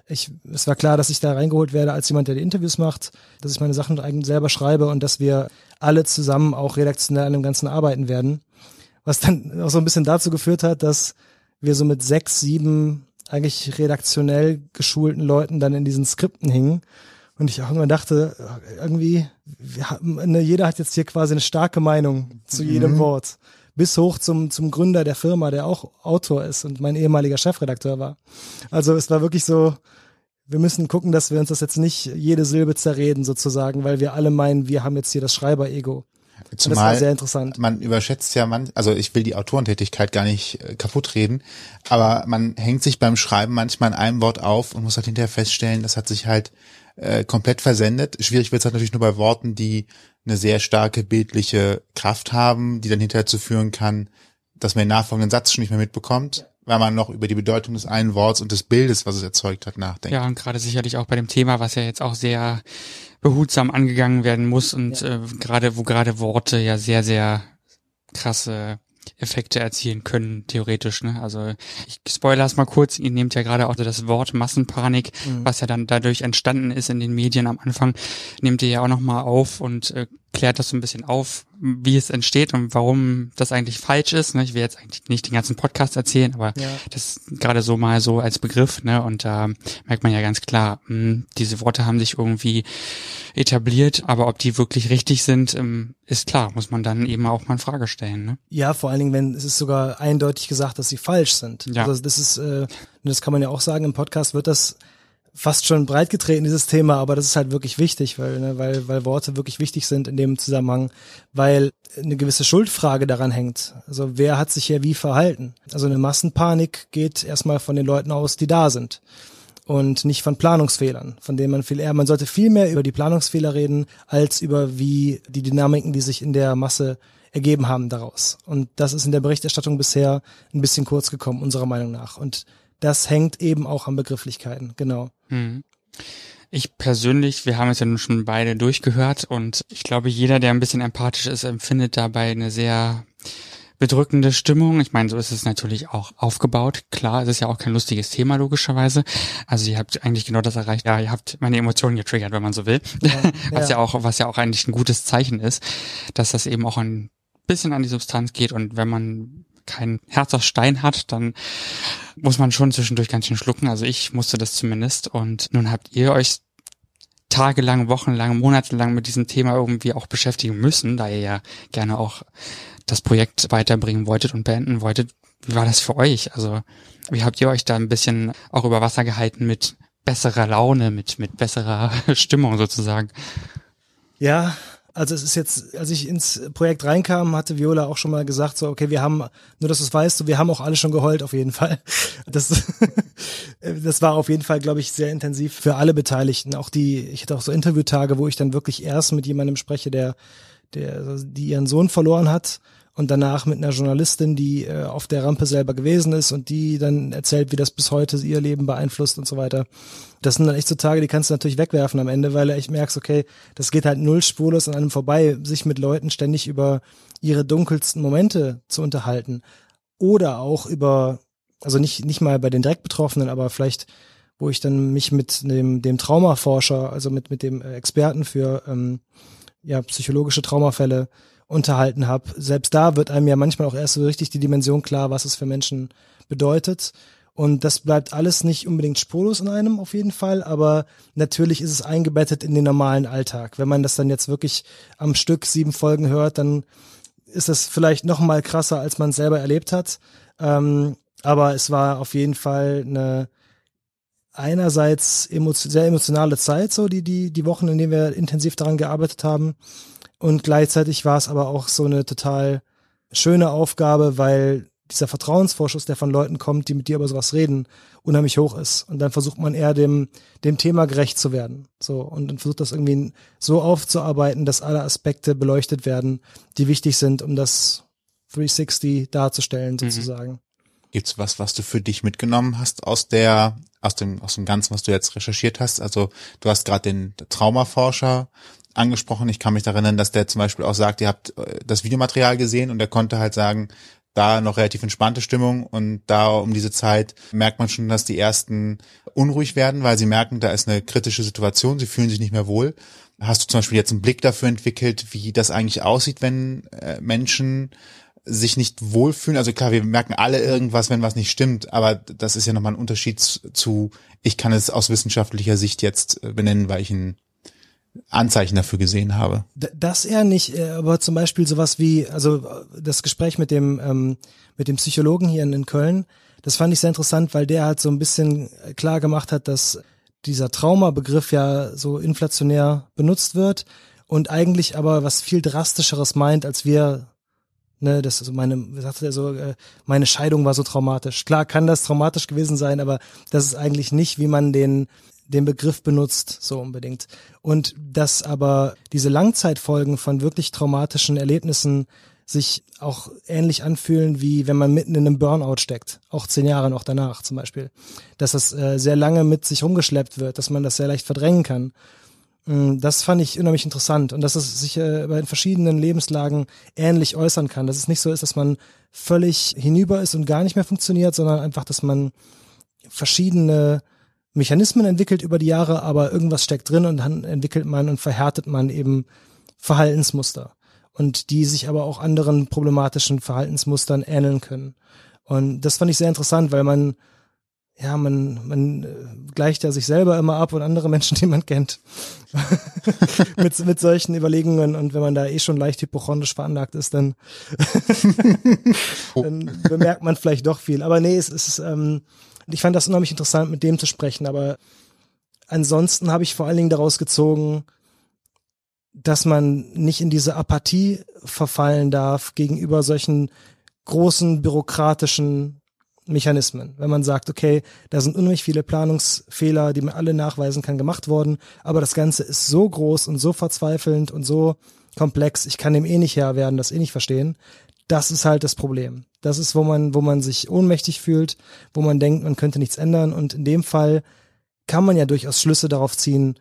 Ich, es war klar, dass ich da reingeholt werde als jemand, der die Interviews macht, dass ich meine Sachen eigentlich selber schreibe und dass wir alle zusammen auch redaktionell an dem Ganzen arbeiten werden. Was dann auch so ein bisschen dazu geführt hat, dass wir so mit sechs, sieben eigentlich redaktionell geschulten Leuten dann in diesen Skripten hingen. Und ich auch immer dachte, irgendwie, wir haben, ne, jeder hat jetzt hier quasi eine starke Meinung zu jedem Wort. Bis hoch zum, zum Gründer der Firma, der auch Autor ist und mein ehemaliger Chefredakteur war. Also es war wirklich so, wir müssen gucken, dass wir uns das jetzt nicht jede Silbe zerreden sozusagen, weil wir alle meinen, wir haben jetzt hier das Schreiber-Ego. Und das war sehr interessant. Man überschätzt ja man, also ich will die Autorentätigkeit gar nicht äh, kaputt reden, aber man hängt sich beim Schreiben manchmal in einem Wort auf und muss halt hinterher feststellen, das hat sich halt äh, komplett versendet. Schwierig wird es halt natürlich nur bei Worten, die eine sehr starke bildliche Kraft haben, die dann hinterher zu führen kann, dass man den nachfolgenden Satz schon nicht mehr mitbekommt, weil man noch über die Bedeutung des einen Worts und des Bildes, was es erzeugt hat, nachdenkt. Ja, und gerade sicherlich auch bei dem Thema, was ja jetzt auch sehr behutsam angegangen werden muss und äh, gerade, wo gerade Worte ja sehr, sehr krasse Effekte erzielen können, theoretisch. Ne? Also ich spoilere es mal kurz, ihr nehmt ja gerade auch das Wort Massenpanik, mhm. was ja dann dadurch entstanden ist in den Medien am Anfang, nehmt ihr ja auch nochmal auf und äh, klärt das so ein bisschen auf, wie es entsteht und warum das eigentlich falsch ist. Ne? Ich will jetzt eigentlich nicht den ganzen Podcast erzählen, aber ja. das gerade so mal so als Begriff. Ne? Und da merkt man ja ganz klar, mh, hm, diese Worte haben sich irgendwie etabliert, aber ob die wirklich richtig sind, ähm, ist klar, muss man dann eben auch mal in Frage stellen. Ne? Ja, vor allen Dingen, wenn es ist sogar eindeutig gesagt, dass sie falsch sind. Ja. Also das ist, äh, das kann man ja auch sagen, im Podcast wird das fast schon breit getreten, dieses Thema, aber das ist halt wirklich wichtig, weil, ne, weil, weil Worte wirklich wichtig sind in dem Zusammenhang, weil eine gewisse Schuldfrage daran hängt. Also wer hat sich hier wie verhalten? Also eine Massenpanik geht erstmal von den Leuten aus, die da sind. Und nicht von Planungsfehlern, von denen man viel eher, man sollte viel mehr über die Planungsfehler reden, als über wie die Dynamiken, die sich in der Masse ergeben haben daraus. Und das ist in der Berichterstattung bisher ein bisschen kurz gekommen, unserer Meinung nach. Und das hängt eben auch an Begrifflichkeiten, genau. Mhm. Ich persönlich, wir haben es ja nun schon beide durchgehört und ich glaube, jeder, der ein bisschen empathisch ist, empfindet dabei eine sehr bedrückende Stimmung. Ich meine, so ist es natürlich auch aufgebaut. Klar, es ist ja auch kein lustiges Thema, logischerweise. Also ihr habt eigentlich genau das erreicht. Ja, ihr habt meine Emotionen getriggert, wenn man so will. Ja, was ja. ja auch, was ja auch eigentlich ein gutes Zeichen ist, dass das eben auch ein bisschen an die Substanz geht und wenn man kein Herz aus Stein hat, dann muss man schon zwischendurch ganz schön schlucken. Also ich musste das zumindest. Und nun habt ihr euch tagelang, wochenlang, monatelang mit diesem Thema irgendwie auch beschäftigen müssen, da ihr ja gerne auch das Projekt weiterbringen wolltet und beenden wolltet. Wie war das für euch? Also wie habt ihr euch da ein bisschen auch über Wasser gehalten mit besserer Laune, mit, mit besserer Stimmung sozusagen? Ja, also es ist jetzt, als ich ins Projekt reinkam, hatte Viola auch schon mal gesagt, so, okay, wir haben, nur dass du es weißt, wir haben auch alle schon geheult auf jeden Fall. Das, das war auf jeden Fall, glaube ich, sehr intensiv für alle Beteiligten. Auch die, ich hatte auch so Interviewtage, wo ich dann wirklich erst mit jemandem spreche, der, der, die ihren Sohn verloren hat und danach mit einer Journalistin, die äh, auf der Rampe selber gewesen ist und die dann erzählt, wie das bis heute ihr Leben beeinflusst und so weiter. Das sind dann echt so Tage, die kannst du natürlich wegwerfen am Ende, weil du echt merkst, okay, das geht halt null spurlos an einem vorbei, sich mit Leuten ständig über ihre dunkelsten Momente zu unterhalten. Oder auch über, also nicht, nicht mal bei den direkt Betroffenen, aber vielleicht, wo ich dann mich mit dem, dem Traumaforscher, also mit, mit dem Experten für ähm, ja, psychologische Traumafälle unterhalten habe. Selbst da wird einem ja manchmal auch erst so richtig die Dimension klar, was es für Menschen bedeutet. Und das bleibt alles nicht unbedingt spurlos in einem auf jeden Fall, aber natürlich ist es eingebettet in den normalen Alltag. Wenn man das dann jetzt wirklich am Stück sieben Folgen hört, dann ist das vielleicht noch mal krasser, als man es selber erlebt hat. Ähm, aber es war auf jeden Fall eine einerseits emotion sehr emotionale Zeit, so die, die, die Wochen, in denen wir intensiv daran gearbeitet haben. Und gleichzeitig war es aber auch so eine total schöne Aufgabe, weil dieser Vertrauensvorschuss, der von Leuten kommt, die mit dir über sowas reden, unheimlich hoch ist. Und dann versucht man eher dem, dem Thema gerecht zu werden. So. Und dann versucht das irgendwie so aufzuarbeiten, dass alle Aspekte beleuchtet werden, die wichtig sind, um das 360 darzustellen, mhm. sozusagen. Gibt's was, was du für dich mitgenommen hast aus der, aus dem, aus dem Ganzen, was du jetzt recherchiert hast? Also, du hast gerade den Traumaforscher angesprochen. Ich kann mich daran erinnern, dass der zum Beispiel auch sagt, ihr habt äh, das Videomaterial gesehen und er konnte halt sagen, da noch relativ entspannte Stimmung und da um diese Zeit merkt man schon, dass die ersten unruhig werden, weil sie merken, da ist eine kritische Situation, sie fühlen sich nicht mehr wohl. Hast du zum Beispiel jetzt einen Blick dafür entwickelt, wie das eigentlich aussieht, wenn äh, Menschen sich nicht wohlfühlen? Also klar, wir merken alle irgendwas, wenn was nicht stimmt, aber das ist ja nochmal ein Unterschied zu, ich kann es aus wissenschaftlicher Sicht jetzt äh, benennen, weil ich ein Anzeichen dafür gesehen habe. Das eher nicht, äh, aber zum Beispiel sowas wie, also das Gespräch mit dem, ähm, mit dem Psychologen hier in, in Köln, das fand ich sehr interessant, weil der halt so ein bisschen klar gemacht hat, dass dieser Traumabegriff ja so inflationär benutzt wird und eigentlich aber was viel drastischeres meint, als wir ne, das also meine, wie sagte er so, äh, meine Scheidung war so traumatisch. Klar kann das traumatisch gewesen sein, aber das ist eigentlich nicht, wie man den den Begriff benutzt, so unbedingt. Und dass aber diese Langzeitfolgen von wirklich traumatischen Erlebnissen sich auch ähnlich anfühlen, wie wenn man mitten in einem Burnout steckt, auch zehn Jahre noch danach zum Beispiel. Dass das äh, sehr lange mit sich rumgeschleppt wird, dass man das sehr leicht verdrängen kann. Mm, das fand ich unheimlich interessant und dass es sich äh, in verschiedenen Lebenslagen ähnlich äußern kann. Dass es nicht so ist, dass man völlig hinüber ist und gar nicht mehr funktioniert, sondern einfach, dass man verschiedene Mechanismen entwickelt über die Jahre, aber irgendwas steckt drin und dann entwickelt man und verhärtet man eben Verhaltensmuster und die sich aber auch anderen problematischen Verhaltensmustern ähneln können. Und das fand ich sehr interessant, weil man ja, man, man äh, gleicht ja sich selber immer ab und andere Menschen, die man kennt, mit, mit solchen Überlegungen. Und wenn man da eh schon leicht hypochondrisch veranlagt ist, dann, dann bemerkt man vielleicht doch viel. Aber nee, es ist, ähm, ich fand das unheimlich interessant, mit dem zu sprechen. Aber ansonsten habe ich vor allen Dingen daraus gezogen, dass man nicht in diese Apathie verfallen darf gegenüber solchen großen bürokratischen Mechanismen. Wenn man sagt, okay, da sind unheimlich viele Planungsfehler, die man alle nachweisen kann, gemacht worden, aber das Ganze ist so groß und so verzweifelnd und so komplex, ich kann dem eh nicht Herr werden, das eh nicht verstehen. Das ist halt das Problem. Das ist, wo man, wo man sich ohnmächtig fühlt, wo man denkt, man könnte nichts ändern und in dem Fall kann man ja durchaus Schlüsse darauf ziehen,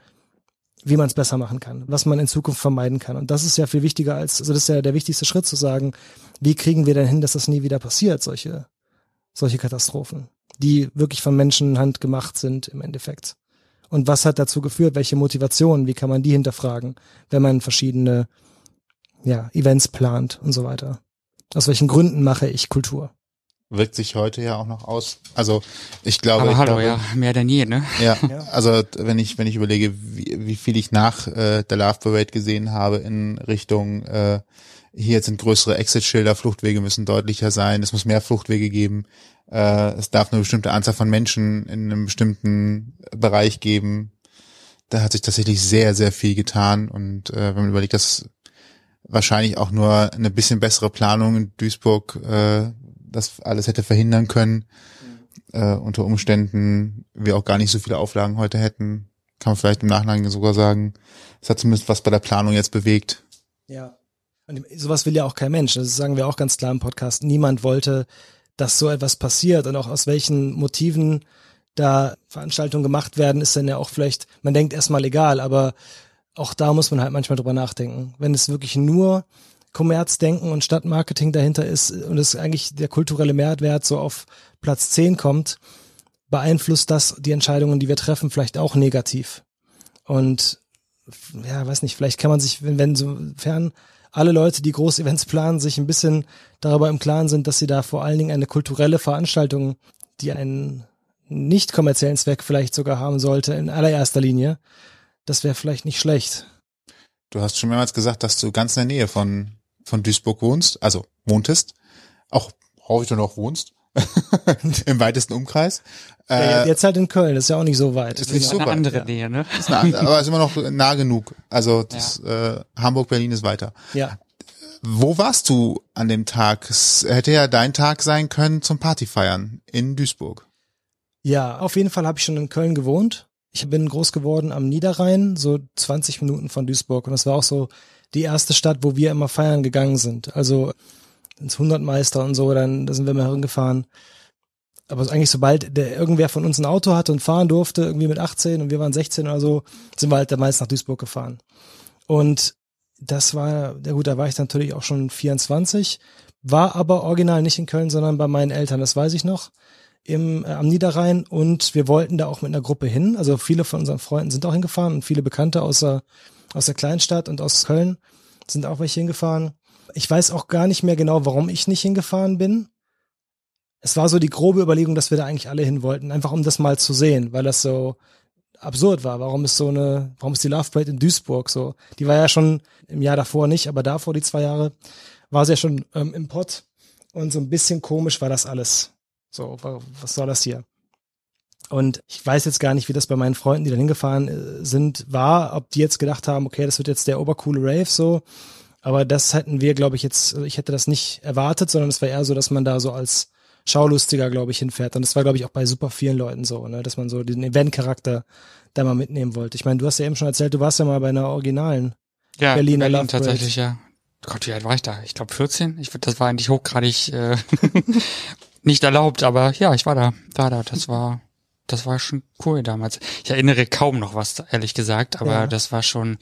wie man es besser machen kann, was man in Zukunft vermeiden kann. Und das ist ja viel wichtiger als, also das ist ja der wichtigste Schritt zu sagen, wie kriegen wir denn hin, dass das nie wieder passiert, solche solche Katastrophen, die wirklich von Menschenhand gemacht sind im Endeffekt. Und was hat dazu geführt? Welche Motivationen? Wie kann man die hinterfragen, wenn man verschiedene ja, Events plant und so weiter? Aus welchen Gründen mache ich Kultur? Wirkt sich heute ja auch noch aus. Also ich glaube. Aber ich hallo, glaube, ja, mehr denn je, ne? Ja, also wenn ich wenn ich überlege, wie, wie viel ich nach äh, der Love Parade gesehen habe in Richtung äh, hier sind größere Exit-Schilder, Fluchtwege müssen deutlicher sein, es muss mehr Fluchtwege geben, äh, es darf eine bestimmte Anzahl von Menschen in einem bestimmten Bereich geben. Da hat sich tatsächlich sehr, sehr viel getan und äh, wenn man überlegt, dass wahrscheinlich auch nur eine bisschen bessere Planung in Duisburg äh, das alles hätte verhindern können, äh, unter Umständen wir auch gar nicht so viele Auflagen heute hätten, kann man vielleicht im Nachhinein sogar sagen, es hat zumindest was bei der Planung jetzt bewegt. Ja. Und sowas will ja auch kein Mensch. Das sagen wir auch ganz klar im Podcast. Niemand wollte, dass so etwas passiert und auch aus welchen Motiven da Veranstaltungen gemacht werden, ist dann ja auch vielleicht, man denkt erstmal egal, aber auch da muss man halt manchmal drüber nachdenken. Wenn es wirklich nur Kommerzdenken und Stadtmarketing dahinter ist und es eigentlich der kulturelle Mehrwert so auf Platz 10 kommt, beeinflusst das die Entscheidungen, die wir treffen, vielleicht auch negativ. Und ja, weiß nicht, vielleicht kann man sich, wenn, wenn sofern alle Leute, die Großevents planen, sich ein bisschen darüber im Klaren sind, dass sie da vor allen Dingen eine kulturelle Veranstaltung, die einen nicht kommerziellen Zweck vielleicht sogar haben sollte, in allererster Linie. Das wäre vielleicht nicht schlecht. Du hast schon mehrmals gesagt, dass du ganz in der Nähe von, von Duisburg wohnst, also wohntest. Auch hoffe ich, du noch wohnst. Im weitesten Umkreis. Ja, jetzt halt in Köln, das ist ja auch nicht so weit. Ist nicht Eine so weit. andere ja. Nähe, ne? Ist eine, aber ist immer noch nah genug. Also das, äh, Hamburg, Berlin ist weiter. Ja. Wo warst du an dem Tag? Es hätte ja dein Tag sein können zum Partyfeiern in Duisburg. Ja, auf jeden Fall habe ich schon in Köln gewohnt. Ich bin groß geworden am Niederrhein, so 20 Minuten von Duisburg. Und das war auch so die erste Stadt, wo wir immer feiern gegangen sind. Also ins Hundertmeister und so, dann da sind wir mal hingefahren. Aber eigentlich sobald der irgendwer von uns ein Auto hatte und fahren durfte, irgendwie mit 18 und wir waren 16 oder so, sind wir halt damals nach Duisburg gefahren. Und das war, ja gut, da war ich natürlich auch schon 24, war aber original nicht in Köln, sondern bei meinen Eltern, das weiß ich noch, im, äh, am Niederrhein und wir wollten da auch mit einer Gruppe hin. Also viele von unseren Freunden sind auch hingefahren und viele Bekannte aus der, aus der Kleinstadt und aus Köln sind auch welche hingefahren. Ich weiß auch gar nicht mehr genau, warum ich nicht hingefahren bin. Es war so die grobe Überlegung, dass wir da eigentlich alle hin wollten, einfach um das mal zu sehen, weil das so absurd war. Warum ist so eine, warum ist die Love Parade in Duisburg so? Die war ja schon im Jahr davor nicht, aber davor die zwei Jahre war sie ja schon ähm, im Pott und so ein bisschen komisch war das alles. So, wa- was soll das hier? Und ich weiß jetzt gar nicht, wie das bei meinen Freunden, die da hingefahren äh, sind, war, ob die jetzt gedacht haben, okay, das wird jetzt der obercoole Rave so. Aber das hätten wir, glaube ich, jetzt, ich hätte das nicht erwartet, sondern es war eher so, dass man da so als Schaulustiger, glaube ich, hinfährt. Und das war, glaube ich, auch bei super vielen Leuten so, ne, dass man so den Event-Charakter da mal mitnehmen wollte. Ich meine, du hast ja eben schon erzählt, du warst ja mal bei einer originalen. Ja, Berliner Berlin Love Parade. tatsächlich, ja. Gott, wie alt war ich da? Ich glaube 14. Ich, das war eigentlich hochgradig äh, nicht erlaubt, aber ja, ich war da. Da, da. Das war das war schon cool damals. Ich erinnere kaum noch was, ehrlich gesagt, aber Ja. das war schon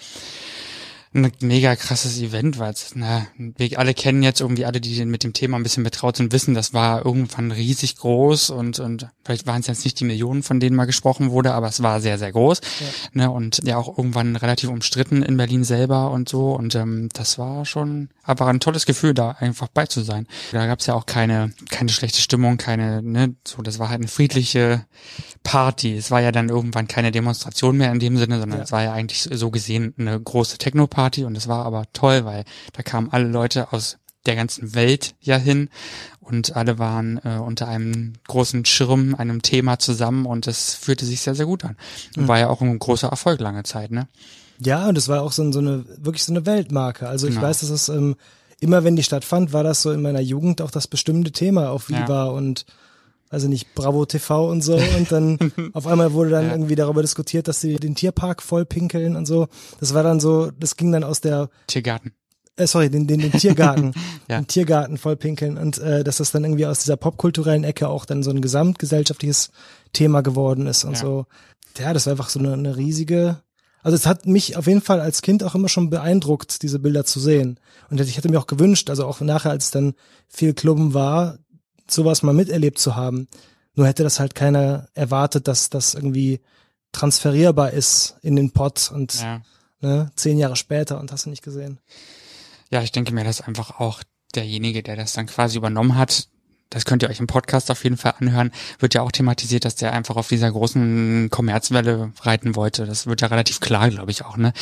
ein mega krasses Event, weil es, na, wir alle kennen jetzt irgendwie alle, die mit dem Thema ein bisschen betraut sind, wissen, das war irgendwann riesig groß und, und vielleicht waren es jetzt nicht die Millionen, von denen mal gesprochen wurde, aber es war sehr, sehr groß. Ne, und ja auch irgendwann relativ umstritten in Berlin selber und so. Und ähm, das war schon aber ein tolles Gefühl, da einfach bei zu sein. Da gab es ja auch keine, keine schlechte Stimmung, keine, ne, so, das war halt eine friedliche Party. Es war ja dann irgendwann keine Demonstration mehr in dem Sinne, sondern Ja. es war ja eigentlich so gesehen eine große Techno-Party und es war aber toll, weil da kamen alle Leute aus der ganzen Welt ja hin und alle waren äh, unter einem großen Schirm, einem Thema zusammen und es fühlte sich sehr, sehr gut an. Und Mhm. war ja auch ein großer Erfolg lange Zeit, ne? Ja, und es war auch so, so eine, wirklich so eine Weltmarke. Also ich Genau. weiß, dass es ähm, immer, wenn die stattfand, war das so in meiner Jugend auch das bestimmte Thema auf Ja. Viva und also nicht Bravo TV und so. Und dann auf einmal wurde dann Ja. irgendwie darüber diskutiert, dass sie den Tierpark voll pinkeln und so. Das war dann so, das ging dann aus der, Tiergarten. äh, sorry, den, den, den Tiergarten, Ja. den Tiergarten voll pinkeln und äh, dass das dann irgendwie aus dieser popkulturellen Ecke auch dann so ein gesamtgesellschaftliches Thema geworden ist und Ja. so. Ja, das war einfach so eine, eine riesige, also es hat mich auf jeden Fall als Kind auch immer schon beeindruckt, diese Bilder zu sehen. Und ich hätte mir auch gewünscht, also auch nachher, als es dann viel Klubben war, sowas mal miterlebt zu haben. Nur hätte das halt keiner erwartet, dass das irgendwie transferierbar ist in den Pod und Ja. ne, zehn Jahre später und hast du nicht gesehen. Ja, ich denke mir, dass einfach auch derjenige, der das dann quasi übernommen hat, das könnt ihr euch im Podcast auf jeden Fall anhören, wird ja auch thematisiert, dass der einfach auf dieser großen Kommerzwelle reiten wollte. Das wird ja relativ klar, glaube ich auch, ne?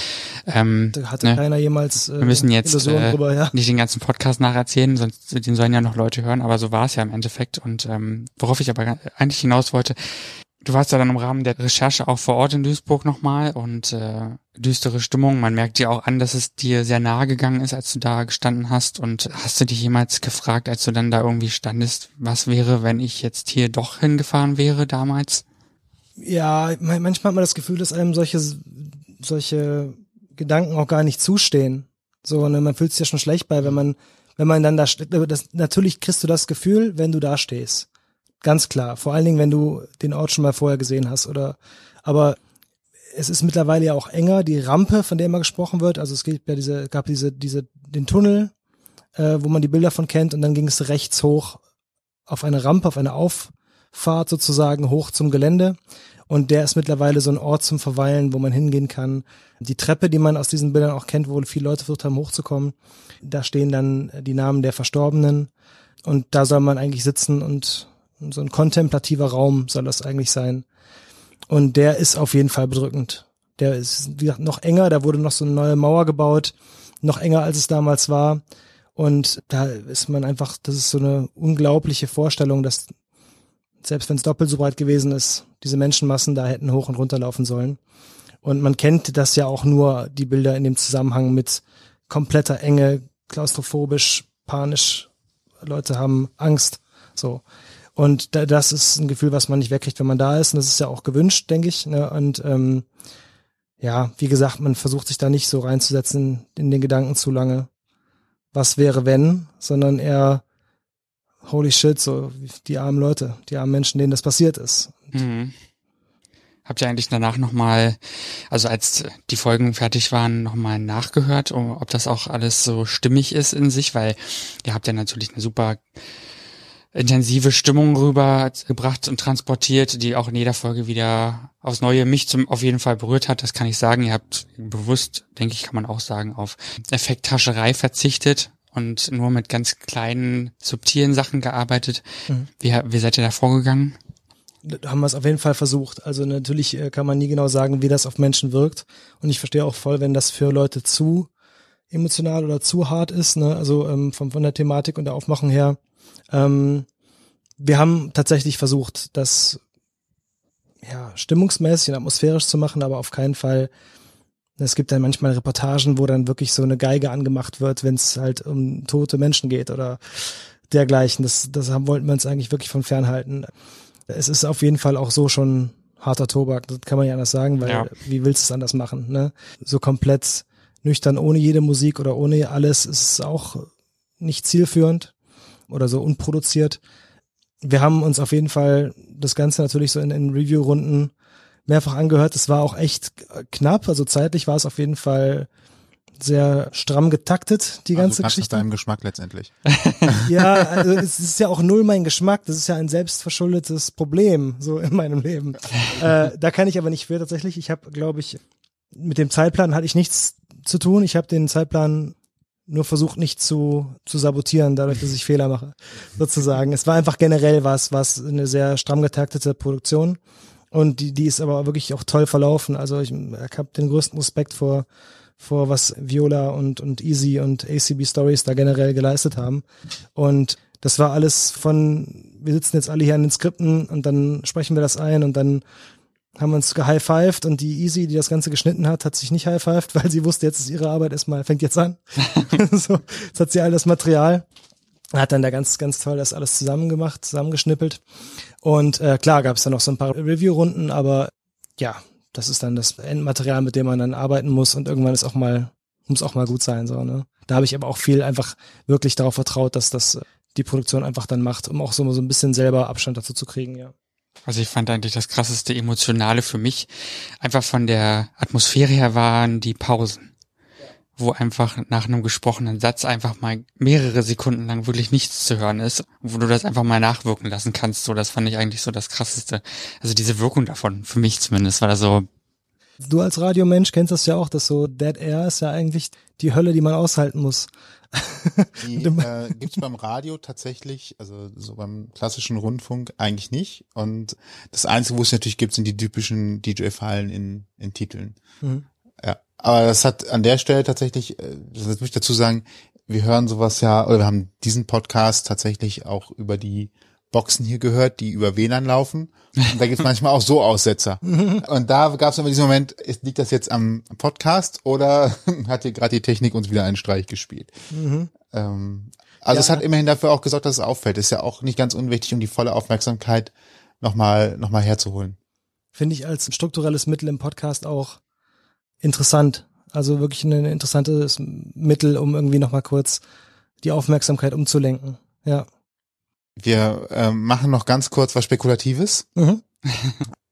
Ähm, Da hatte ne? keiner jemals äh, Wir müssen jetzt äh, drüber, ja. nicht den ganzen Podcast nacherzählen, sonst den sollen ja noch Leute hören, aber so war es ja im Endeffekt. Und ähm, worauf ich aber eigentlich hinaus wollte, du warst ja dann im Rahmen der Recherche auch vor Ort in Duisburg nochmal und äh, düstere Stimmung. Man merkt dir auch an, dass es dir sehr nahe gegangen ist, als du da gestanden hast. Und hast du dich jemals gefragt, als du dann da irgendwie standest, was wäre, wenn ich jetzt hier doch hingefahren wäre damals? Ja, man- manchmal hat man das Gefühl, dass einem solche, solche Gedanken auch gar nicht zustehen. So, ne, man fühlt sich ja schon schlecht bei, wenn man, wenn man dann da steht. Natürlich kriegst du das Gefühl, wenn du da stehst. Ganz klar. Vor allen Dingen, wenn du den Ort schon mal vorher gesehen hast oder, aber es ist mittlerweile ja auch enger. Die Rampe, von der immer gesprochen wird, also es gibt ja diese, gab diese, diese, den Tunnel, äh, wo man die Bilder von kennt und dann ging es rechts hoch auf eine Rampe, auf eine Auffahrt sozusagen hoch zum Gelände. Und der ist mittlerweile so ein Ort zum Verweilen, wo man hingehen kann. Die Treppe, die man aus diesen Bildern auch kennt, wo viele Leute versucht haben hochzukommen, da stehen dann die Namen der Verstorbenen. Und da soll man eigentlich sitzen und so ein kontemplativer Raum soll das eigentlich sein. Und der ist auf jeden Fall bedrückend. Der ist wie gesagt, noch enger, da wurde noch so eine neue Mauer gebaut, noch enger als es damals war. Und da ist man einfach, das ist so eine unglaubliche Vorstellung, dass selbst wenn es doppelt so breit gewesen ist, diese Menschenmassen da hätten hoch und runter laufen sollen. Und man kennt das ja auch nur, die Bilder in dem Zusammenhang mit kompletter Enge, klaustrophobisch, panisch, Leute haben Angst, so. Und da, das ist ein Gefühl, was man nicht wegkriegt, wenn man da ist. Und das ist ja auch gewünscht, denke ich. Ne? Und ähm, ja, wie gesagt, man versucht sich da nicht so reinzusetzen in den Gedanken zu lange. Was wäre wenn, sondern eher holy shit, so die armen Leute, die armen Menschen, denen das passiert ist. Mhm. Habt ihr eigentlich danach nochmal, also als die Folgen fertig waren, nochmal nachgehört, ob das auch alles so stimmig ist in sich? Weil ihr habt ja natürlich eine super intensive Stimmung rübergebracht und transportiert, die auch in jeder Folge wieder aufs Neue mich zum auf jeden Fall berührt hat. Das kann ich sagen. Ihr habt bewusst, denke ich, kann man auch sagen, auf Effekthascherei verzichtet und nur mit ganz kleinen, subtilen Sachen gearbeitet. Mhm. Wie, wie seid ihr da vorgegangen? Da haben wir es auf jeden Fall versucht. Also natürlich äh, kann man nie genau sagen, wie das auf Menschen wirkt. Und ich verstehe auch voll, wenn das für Leute zu emotional oder zu hart ist, ne? also ähm, von, von der Thematik und der Aufmachung her. Ähm, wir haben tatsächlich versucht, das ja, stimmungsmäßig und atmosphärisch zu machen, aber auf keinen Fall. Es gibt dann manchmal Reportagen, wo dann wirklich so eine Geige angemacht wird, wenn es halt um tote Menschen geht oder dergleichen. Das, das haben, wollten wir uns eigentlich wirklich von fernhalten. Es ist auf jeden Fall auch so schon harter Tobak, das kann man ja anders sagen, weil Ja. wie willst du es anders machen? Ne? So komplett nüchtern, ohne jede Musik oder ohne alles, ist es auch nicht zielführend oder so unproduziert. wir haben uns auf jeden Fall das Ganze natürlich so in, in Review-Runden mehrfach angehört. Es war auch echt knapp, also zeitlich war es auf jeden Fall sehr stramm getaktet, die ganze also Geschichte. deinem Geschmack letztendlich. ja, also es ist ja auch null mein Geschmack. Das ist ja ein selbstverschuldetes Problem so in meinem Leben. äh, da kann ich aber nicht für tatsächlich. Ich habe, glaube ich, mit dem Zeitplan hatte ich nichts zu tun. Ich habe den Zeitplan nur versucht nicht zu, zu sabotieren, dadurch, dass ich Fehler mache, sozusagen. Es war einfach generell was, was eine sehr stramm getaktete Produktion und die, die ist aber wirklich auch toll verlaufen. Also ich, ich habe den größten Respekt vor, vor was Viola und, und Easy und ACB Stories da generell geleistet haben. Und das war alles von, wir sitzen jetzt alle hier an den Skripten und dann sprechen wir das ein und dann haben uns gehighfived und die Easy, die das Ganze geschnitten hat, hat sich nicht highfived, weil sie wusste, jetzt ist ihre Arbeit erstmal, fängt jetzt an. so, jetzt hat sie all das Material, hat dann da ganz, ganz toll das alles zusammen gemacht, zusammengeschnippelt. Und äh, klar gab es dann noch so ein paar Review-Runden, aber ja, das ist dann das Endmaterial, mit dem man dann arbeiten muss und irgendwann ist auch mal, muss auch mal gut sein. So, ne? Da habe ich aber auch viel einfach wirklich darauf vertraut, dass das die Produktion einfach dann macht, um auch so, so ein bisschen selber Abstand dazu zu kriegen, ja. Also ich fand eigentlich das krasseste Emotionale für mich einfach von der Atmosphäre her waren die Pausen, wo einfach nach einem gesprochenen Satz einfach mal mehrere Sekunden lang wirklich nichts zu hören ist, wo du das einfach mal nachwirken lassen kannst. So, das fand ich eigentlich so das krasseste. Also diese Wirkung davon, für mich zumindest, war da so. Du als Radiomensch kennst das ja auch, dass so Dead Air ist ja eigentlich die Hölle, die man aushalten muss. Die äh, gibt's beim Radio tatsächlich, also so beim klassischen Rundfunk eigentlich nicht. Und das Einzige, wo es natürlich gibt, sind die typischen DJ-Fallen in, in Titeln. Mhm. Ja, aber das hat an der Stelle tatsächlich, äh, das muss ich dazu sagen, wir hören sowas ja, oder wir haben diesen Podcast tatsächlich auch über die Boxen hier gehört, die über WLAN laufen. Und da gibt's manchmal auch so Aussetzer. Und da gab es aber diesen Moment, liegt das jetzt am Podcast oder hat hier gerade die Technik uns wieder einen Streich gespielt? Mhm. Ähm, also ja. es hat immerhin dafür auch gesorgt, dass es auffällt. Ist ja auch nicht ganz unwichtig, um die volle Aufmerksamkeit nochmal noch mal herzuholen. Finde ich als strukturelles Mittel im Podcast auch interessant. Also wirklich ein interessantes Mittel, um irgendwie nochmal kurz die Aufmerksamkeit umzulenken. Ja. Wir äh, machen noch ganz kurz was Spekulatives. Mhm.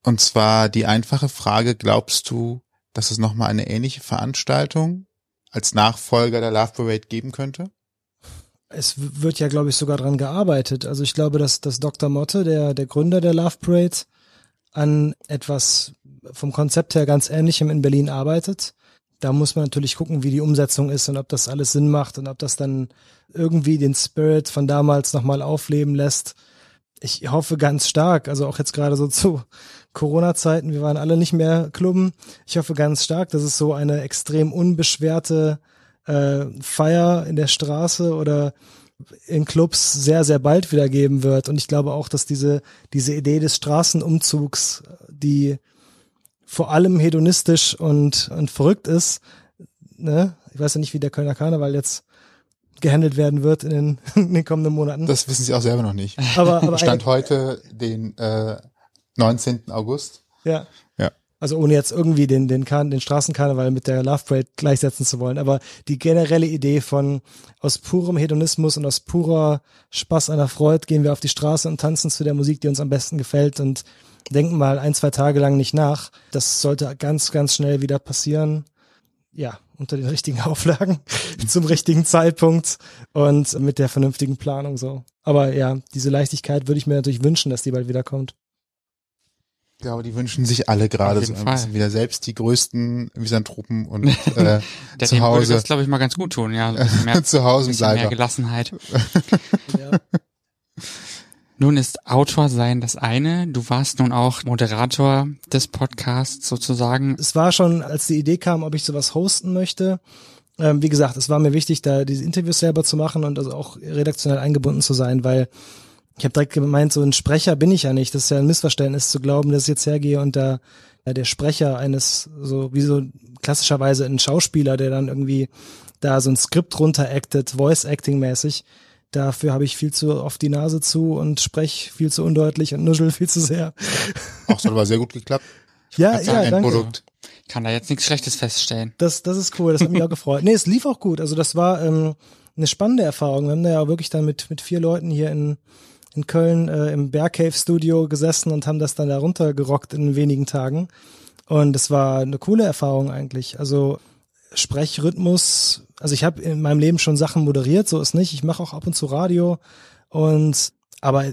Und zwar die einfache Frage, glaubst du, dass es nochmal eine ähnliche Veranstaltung als Nachfolger der Love Parade geben könnte? Es wird ja, glaube ich, sogar dran gearbeitet. Also ich glaube, dass, dass Dr. Motte, der, der Gründer der Love Parade, an etwas vom Konzept her ganz Ähnlichem in Berlin arbeitet. Da muss man natürlich gucken, wie die Umsetzung ist und ob das alles Sinn macht und ob das dann irgendwie den Spirit von damals nochmal aufleben lässt. Ich hoffe ganz stark, also auch jetzt gerade so zu Corona-Zeiten, wir waren alle nicht mehr Klubben. Ich hoffe ganz stark, dass es so eine extrem unbeschwerte äh, Feier in der Straße oder in Clubs sehr, sehr bald wieder geben wird. Und ich glaube auch, dass diese, diese Idee des Straßenumzugs, die vor allem hedonistisch und, und verrückt ist, ne? ich weiß ja nicht, wie der Kölner Karneval jetzt gehandelt werden wird in den, in den kommenden Monaten. Das wissen sie auch selber noch nicht. Aber, aber Stand heute den äh, 19. August. Ja. Ja. Also ohne jetzt irgendwie den, den, Karn, den Straßenkarneval mit der Love Parade gleichsetzen zu wollen. Aber die generelle Idee von aus purem Hedonismus und aus purer Spaß an der Freude gehen wir auf die Straße und tanzen zu der Musik, die uns am besten gefällt und denken mal ein, zwei Tage lang nicht nach. Das sollte ganz, ganz schnell wieder passieren. Ja, unter den richtigen Auflagen zum richtigen Zeitpunkt und mit der vernünftigen Planung so. Aber ja, diese Leichtigkeit würde ich mir natürlich wünschen, dass die bald wiederkommt. Ja, aber die wünschen sich alle gerade so ein bisschen wieder selbst die größten Misanthropen und äh, Der zu Hause. würde das, glaube ich, mal ganz gut tun, ja. So mehr, zu Hause bisschen mehr bleiben. Gelassenheit. Ja. Nun ist Autor sein das eine. Du warst nun auch Moderator des Podcasts sozusagen. Es war schon, als die Idee kam, ob ich sowas hosten möchte. Ähm, wie gesagt, es war mir wichtig, da diese Interviews selber zu machen und also auch redaktionell eingebunden zu sein, weil ich habe direkt gemeint, so ein Sprecher bin ich ja nicht. Das ist ja ein Missverständnis zu glauben, dass ich jetzt hergehe und da ja, der Sprecher eines, so wie so klassischerweise ein Schauspieler, der dann irgendwie da so ein Skript runter acted, Voice-Acting-mäßig. Dafür habe ich viel zu oft die Nase zu und sprech viel zu undeutlich und nuschel viel zu sehr. Auch so aber sehr gut geklappt. Ja, Als ja, ein danke. Endprodukt. Kann da jetzt nichts Schlechtes feststellen. Das, das ist cool, das hat mich auch gefreut. Nee, es lief auch gut. Also das war ähm, eine spannende Erfahrung. Wir haben da ja wirklich dann mit, mit vier Leuten hier in, in Köln äh, im Bear Cave Studio gesessen und haben das dann da runtergerockt in wenigen Tagen. Und es war eine coole Erfahrung eigentlich. Also Sprechrhythmus, also ich habe in meinem Leben schon Sachen moderiert, so ist nicht. Ich mache auch ab und zu Radio und aber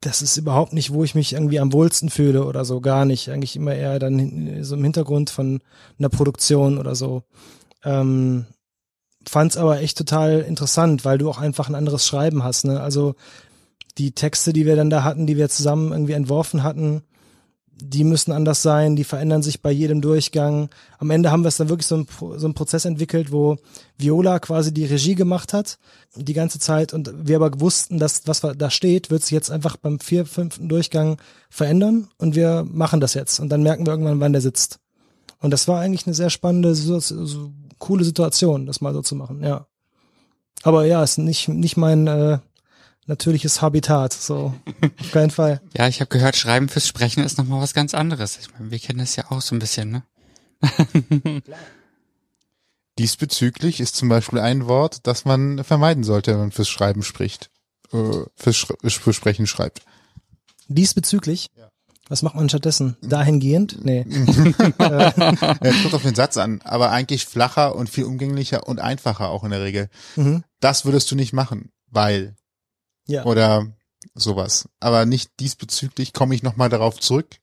das ist überhaupt nicht, wo ich mich irgendwie am wohlsten fühle oder so, gar nicht. Eigentlich immer eher dann so im Hintergrund von einer Produktion oder so. Ähm, fand's aber echt total interessant, weil du auch einfach ein anderes Schreiben hast. Ne? Also die Texte, die wir dann da hatten, die wir zusammen irgendwie entworfen hatten, die müssen anders sein, die verändern sich bei jedem Durchgang. Am Ende haben wir es dann wirklich so ein, so Prozess entwickelt, wo Viola quasi die Regie gemacht hat, die ganze Zeit, und wir aber wussten, dass was da steht, wird sich jetzt einfach beim vier, fünften Durchgang verändern und wir machen das jetzt. Und dann merken wir irgendwann, wann der sitzt. Und das war eigentlich eine sehr spannende, so, so coole Situation, das mal so zu machen, ja. Aber ja, ist nicht, nicht mein äh, natürliches Habitat, so auf keinen Fall. Ja, ich habe gehört, Schreiben fürs Sprechen ist nochmal was ganz anderes. Ich meine, wir kennen das ja auch so ein bisschen, ne? Diesbezüglich ist zum Beispiel ein Wort, das man vermeiden sollte, wenn man fürs Schreiben spricht, äh, fürs, Sch fürs Sprechen schreibt. Diesbezüglich? Ja. Was macht man stattdessen? Dahingehend? Nee. ja, kommt auf den Satz an, aber eigentlich flacher und viel umgänglicher und einfacher auch in der Regel. Mhm. Das würdest du nicht machen, weil ja. Oder sowas. Aber nicht diesbezüglich komme ich nochmal darauf zurück.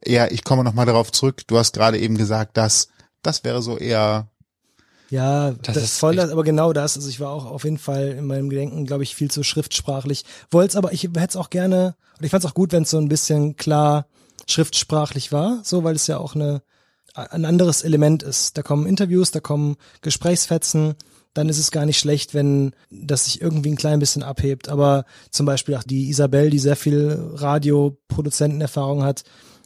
Eher, ich komme nochmal darauf zurück. Du hast gerade eben gesagt, dass das wäre so eher. Ja, das, das ist voll, das, aber genau das. Also ich war auch auf jeden Fall in meinem Gedenken, glaube ich, viel zu schriftsprachlich. Wollte es aber, ich hätte es auch gerne, und ich fand es auch gut, wenn es so ein bisschen klar schriftsprachlich war, so, weil es ja auch eine, ein anderes Element ist. Da kommen Interviews, da kommen Gesprächsfetzen, dann ist es gar nicht schlecht, wenn das sich irgendwie ein klein bisschen abhebt. Aber zum Beispiel auch die Isabel, die sehr viel Radioproduzentenerfahrung hat,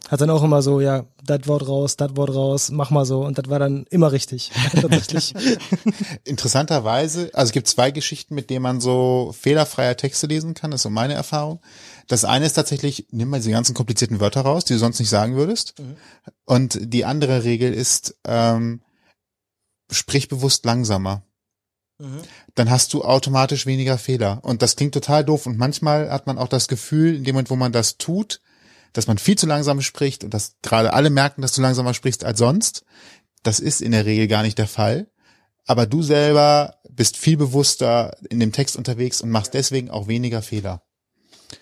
hat dann auch immer so, ja, das Wort raus, das Wort raus, mach mal so. Und das war dann immer richtig, tatsächlich. Interessanterweise, also es gibt zwei Geschichten, mit denen man so fehlerfreier Texte lesen kann, das ist so meine Erfahrung. Das eine ist tatsächlich, nimm mal diese ganzen komplizierten Wörter raus, die du sonst nicht sagen würdest. Mhm. Und die andere Regel ist, ähm, sprich bewusst langsamer. Mhm. dann hast du automatisch weniger Fehler. Und das klingt total doof. Und manchmal hat man auch das Gefühl, in dem Moment, wo man das tut, dass man viel zu langsam spricht und dass gerade alle merken, dass du langsamer sprichst als sonst. Das ist in der Regel gar nicht der Fall. Aber du selber bist viel bewusster in dem Text unterwegs und machst deswegen auch weniger Fehler.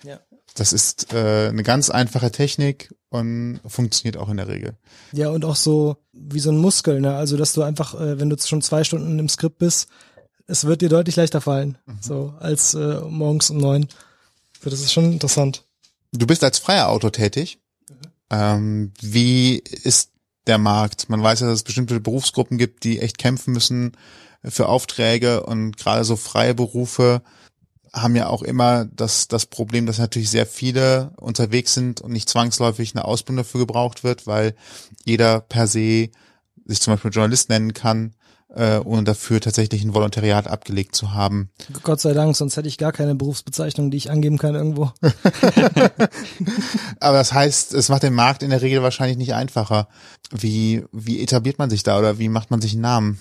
Ja. Das ist äh, eine ganz einfache Technik und funktioniert auch in der Regel. Ja, und auch so wie so ein Muskel, ne? Also, dass du einfach, äh, wenn du schon zwei Stunden im Skript bist, es wird dir deutlich leichter fallen, mhm. so als äh, morgens um neun. So, das ist schon interessant. Du bist als freier Autor tätig. Mhm. Ähm, wie ist der Markt? Man weiß ja, dass es bestimmte Berufsgruppen gibt, die echt kämpfen müssen für Aufträge und gerade so freie Berufe haben ja auch immer das, das Problem, dass natürlich sehr viele unterwegs sind und nicht zwangsläufig eine Ausbildung dafür gebraucht wird, weil jeder per se sich zum Beispiel Journalist nennen kann äh, ohne dafür tatsächlich ein Volontariat abgelegt zu haben. Gott sei Dank, sonst hätte ich gar keine Berufsbezeichnung, die ich angeben kann irgendwo. Aber das heißt, es macht den Markt in der Regel wahrscheinlich nicht einfacher. Wie, wie etabliert man sich da oder wie macht man sich einen Namen?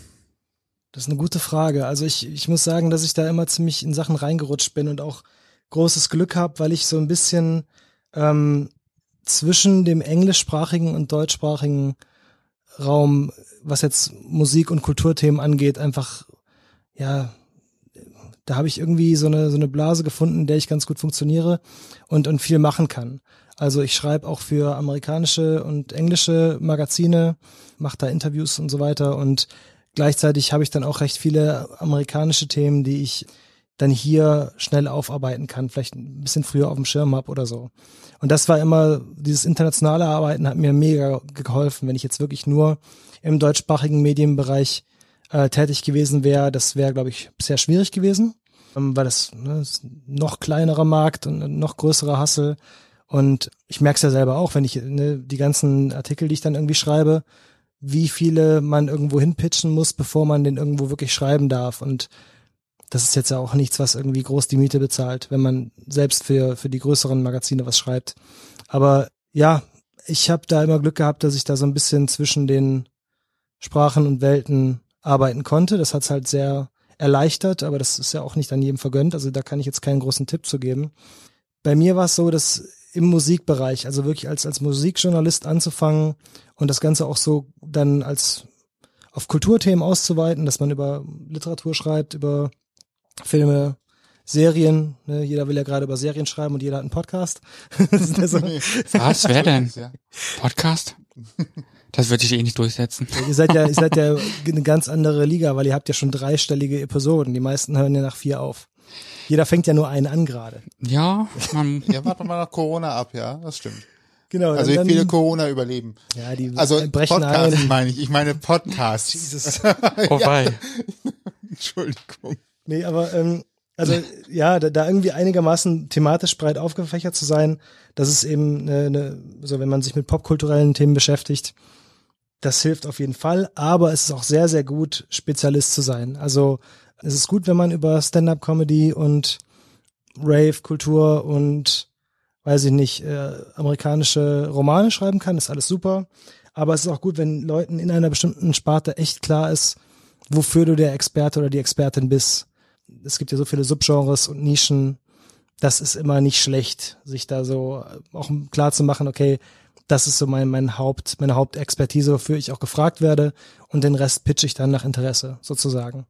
Das ist eine gute Frage. Also ich, ich muss sagen, dass ich da immer ziemlich in Sachen reingerutscht bin und auch großes Glück habe, weil ich so ein bisschen ähm, zwischen dem englischsprachigen und deutschsprachigen Raum, was jetzt Musik und Kulturthemen angeht, einfach, ja, da habe ich irgendwie so eine, so eine Blase gefunden, in der ich ganz gut funktioniere und, und viel machen kann. Also ich schreibe auch für amerikanische und englische Magazine, mache da Interviews und so weiter und gleichzeitig habe ich dann auch recht viele amerikanische Themen, die ich dann hier schnell aufarbeiten kann, vielleicht ein bisschen früher auf dem Schirm habe oder so. Und das war immer, dieses internationale Arbeiten hat mir mega geholfen, wenn ich jetzt wirklich nur im deutschsprachigen Medienbereich äh, tätig gewesen wäre, das wäre, glaube ich, sehr schwierig gewesen, ähm, weil das, ne, ist noch kleinerer Markt und noch größerer Hassel. Und ich merke es ja selber auch, wenn ich ne, die ganzen Artikel, die ich dann irgendwie schreibe, wie viele man irgendwo hinpitchen muss, bevor man den irgendwo wirklich schreiben darf. Und das ist jetzt ja auch nichts, was irgendwie groß die Miete bezahlt, wenn man selbst für, für die größeren Magazine was schreibt. Aber ja, ich habe da immer Glück gehabt, dass ich da so ein bisschen zwischen den Sprachen und Welten arbeiten konnte. Das hat's halt sehr erleichtert, aber das ist ja auch nicht an jedem vergönnt. Also da kann ich jetzt keinen großen Tipp zu geben. bei mir war es so, dass im Musikbereich, also wirklich als, als Musikjournalist anzufangen und das Ganze auch so dann als auf Kulturthemen auszuweiten, dass man über Literatur schreibt, über Filme, Serien. Ne? Jeder will ja gerade über Serien schreiben und jeder hat einen Podcast. so. Was? Wer denn? Podcast? Das würde ich eh nicht durchsetzen. ihr seid ja, ihr seid ja eine ganz andere Liga, weil ihr habt ja schon dreistellige Episoden. Die meisten hören ja nach vier auf. Jeder fängt ja nur einen an gerade. Ja, man. ja, warten wir mal nach Corona ab, ja, das stimmt. Genau. Also wie viele Corona überleben. Ja, die also brechen Podcast ein. meine ich. Ich meine Podcast. Jesus. Oh wei. Entschuldigung. Nee, aber ähm, also ja, da, da irgendwie einigermaßen thematisch breit aufgefächert zu sein, das ist eben eine, ne, so wenn man sich mit popkulturellen Themen beschäftigt, das hilft auf jeden Fall, aber es ist auch sehr, sehr gut, Spezialist zu sein. Also es ist gut, wenn man über Stand-up-Comedy und Rave-Kultur und weiß ich nicht, äh, amerikanische Romane schreiben kann, ist alles super. Aber es ist auch gut, wenn Leuten in einer bestimmten Sparte echt klar ist, wofür du der Experte oder die Expertin bist. Es gibt ja so viele Subgenres und Nischen. Das ist immer nicht schlecht, sich da so auch klar zu machen, okay, das ist so mein, mein Haupt, meine Hauptexpertise, wofür ich auch gefragt werde. Und den Rest pitche ich dann nach Interesse, sozusagen.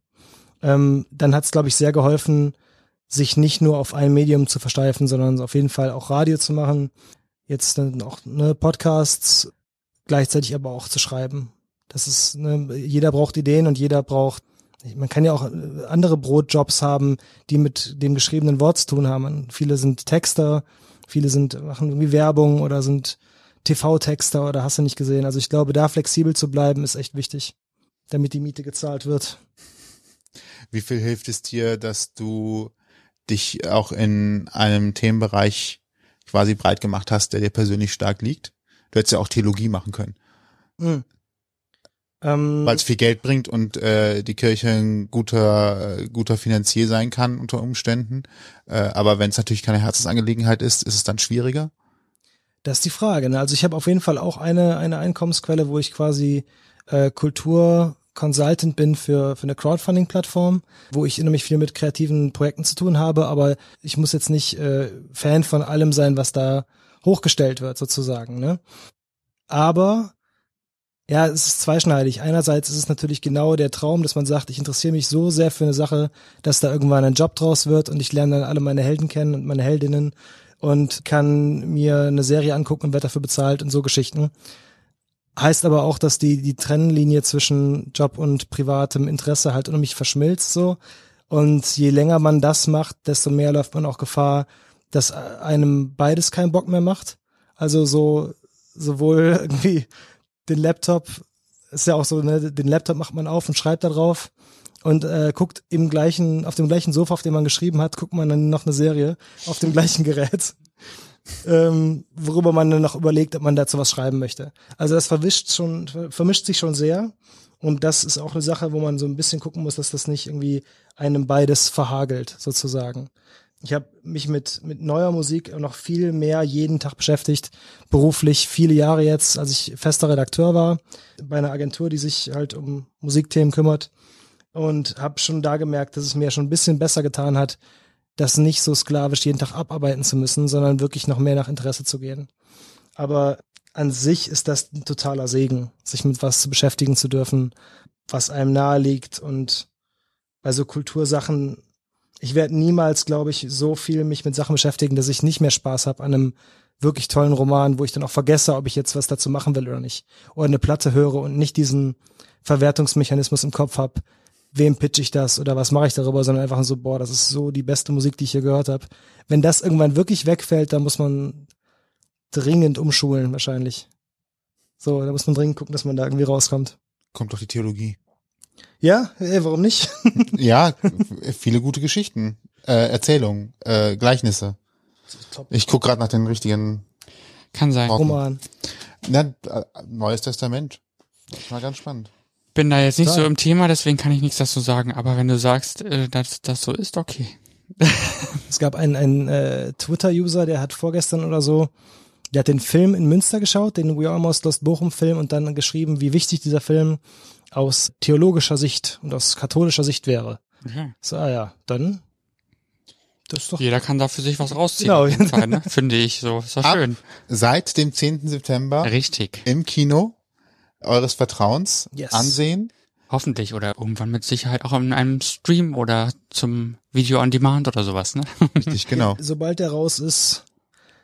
Ähm, dann hat es, glaube ich, sehr geholfen, sich nicht nur auf ein Medium zu versteifen, sondern auf jeden Fall auch Radio zu machen. Jetzt auch ne, Podcasts, gleichzeitig aber auch zu schreiben. Das ist, ne, jeder braucht Ideen und jeder braucht, man kann ja auch äh, andere Brotjobs haben, die mit dem geschriebenen Wort zu tun haben. Viele sind Texter, viele sind, machen irgendwie Werbung oder sind TV-Texter oder hast du nicht gesehen. Also ich glaube, da flexibel zu bleiben ist echt wichtig, damit die Miete gezahlt wird. Wie viel hilft es dir, dass du dich auch in einem Themenbereich quasi breit gemacht hast, der dir persönlich stark liegt? Du hättest ja auch Theologie machen können. Mhm. Ähm, Weil es viel Geld bringt und äh, die Kirche ein guter, äh, guter Finanzier sein kann unter Umständen. Äh, aber wenn es natürlich keine Herzensangelegenheit ist, ist es dann schwieriger? Das ist die Frage. Ne? Also ich habe auf jeden Fall auch eine, eine Einkommensquelle, wo ich quasi äh, Kultur Consultant bin für, für eine Crowdfunding-Plattform, wo ich nämlich viel mit kreativen Projekten zu tun habe, aber ich muss jetzt nicht äh, Fan von allem sein, was da hochgestellt wird, sozusagen. Ne? Aber ja, es ist zweischneidig. Einerseits ist es natürlich genau der Traum, dass man sagt, ich interessiere mich so sehr für eine Sache, dass da irgendwann ein Job draus wird und ich lerne dann alle meine Helden kennen und meine Heldinnen und kann mir eine Serie angucken und werde dafür bezahlt und so Geschichten. Heißt aber auch, dass die, die Trennlinie zwischen Job und privatem Interesse halt unheimlich verschmilzt so. Und je länger man das macht, desto mehr läuft man auch Gefahr, dass einem beides keinen Bock mehr macht. Also so sowohl irgendwie den Laptop, ist ja auch so, ne, den Laptop macht man auf und schreibt da drauf und äh, guckt im gleichen, auf dem gleichen Sofa, auf dem man geschrieben hat, guckt man dann noch eine Serie auf dem gleichen Gerät, ähm, worüber man dann noch überlegt, ob man dazu was schreiben möchte. Also das verwischt schon, vermischt sich schon sehr. Und das ist auch eine Sache, wo man so ein bisschen gucken muss, dass das nicht irgendwie einem beides verhagelt, sozusagen. Ich habe mich mit, mit neuer Musik noch viel mehr jeden Tag beschäftigt, beruflich viele Jahre jetzt, als ich fester Redakteur war bei einer Agentur, die sich halt um Musikthemen kümmert und habe schon da gemerkt, dass es mir schon ein bisschen besser getan hat, das nicht so sklavisch jeden Tag abarbeiten zu müssen, sondern wirklich noch mehr nach Interesse zu gehen. Aber an sich ist das ein totaler Segen, sich mit was zu beschäftigen zu dürfen, was einem nahe liegt und bei so Kultursachen ich werde niemals, glaube ich, so viel mich mit Sachen beschäftigen, dass ich nicht mehr Spaß habe an einem wirklich tollen Roman, wo ich dann auch vergesse, ob ich jetzt was dazu machen will oder nicht. Oder eine Platte höre und nicht diesen Verwertungsmechanismus im Kopf habe, wem pitch ich das oder was mache ich darüber, sondern einfach so, boah, das ist so die beste Musik, die ich hier gehört habe. Wenn das irgendwann wirklich wegfällt, dann muss man dringend umschulen wahrscheinlich. So, da muss man dringend gucken, dass man da irgendwie rauskommt. Kommt doch die Theologie. Ja, äh, warum nicht? ja, viele gute Geschichten, äh, Erzählungen, äh, Gleichnisse. Ich guck gerade nach den richtigen Kann sein. Worten. Roman. Na, äh, Neues Testament. Das ist mal ganz spannend. Bin da jetzt nicht Total. so im Thema, deswegen kann ich nichts dazu sagen. Aber wenn du sagst, äh, dass das so ist, okay. Es gab einen, einen äh, Twitter-User, der hat vorgestern oder so, der hat den Film in Münster geschaut, den We Almost Lost Bochum-Film und dann geschrieben, wie wichtig dieser Film aus theologischer Sicht und aus katholischer Sicht wäre. Okay. So, ah ja, dann Das ist doch Jeder kann da für sich was rausziehen. Genau. Fall, ne? Finde ich so. Ist doch Ab schön. seit dem 10. September Richtig. im Kino eures Vertrauens Yes. ansehen. Hoffentlich oder irgendwann mit Sicherheit auch in einem Stream oder zum Video on Demand oder sowas, ne? Richtig, genau. sobald der raus ist,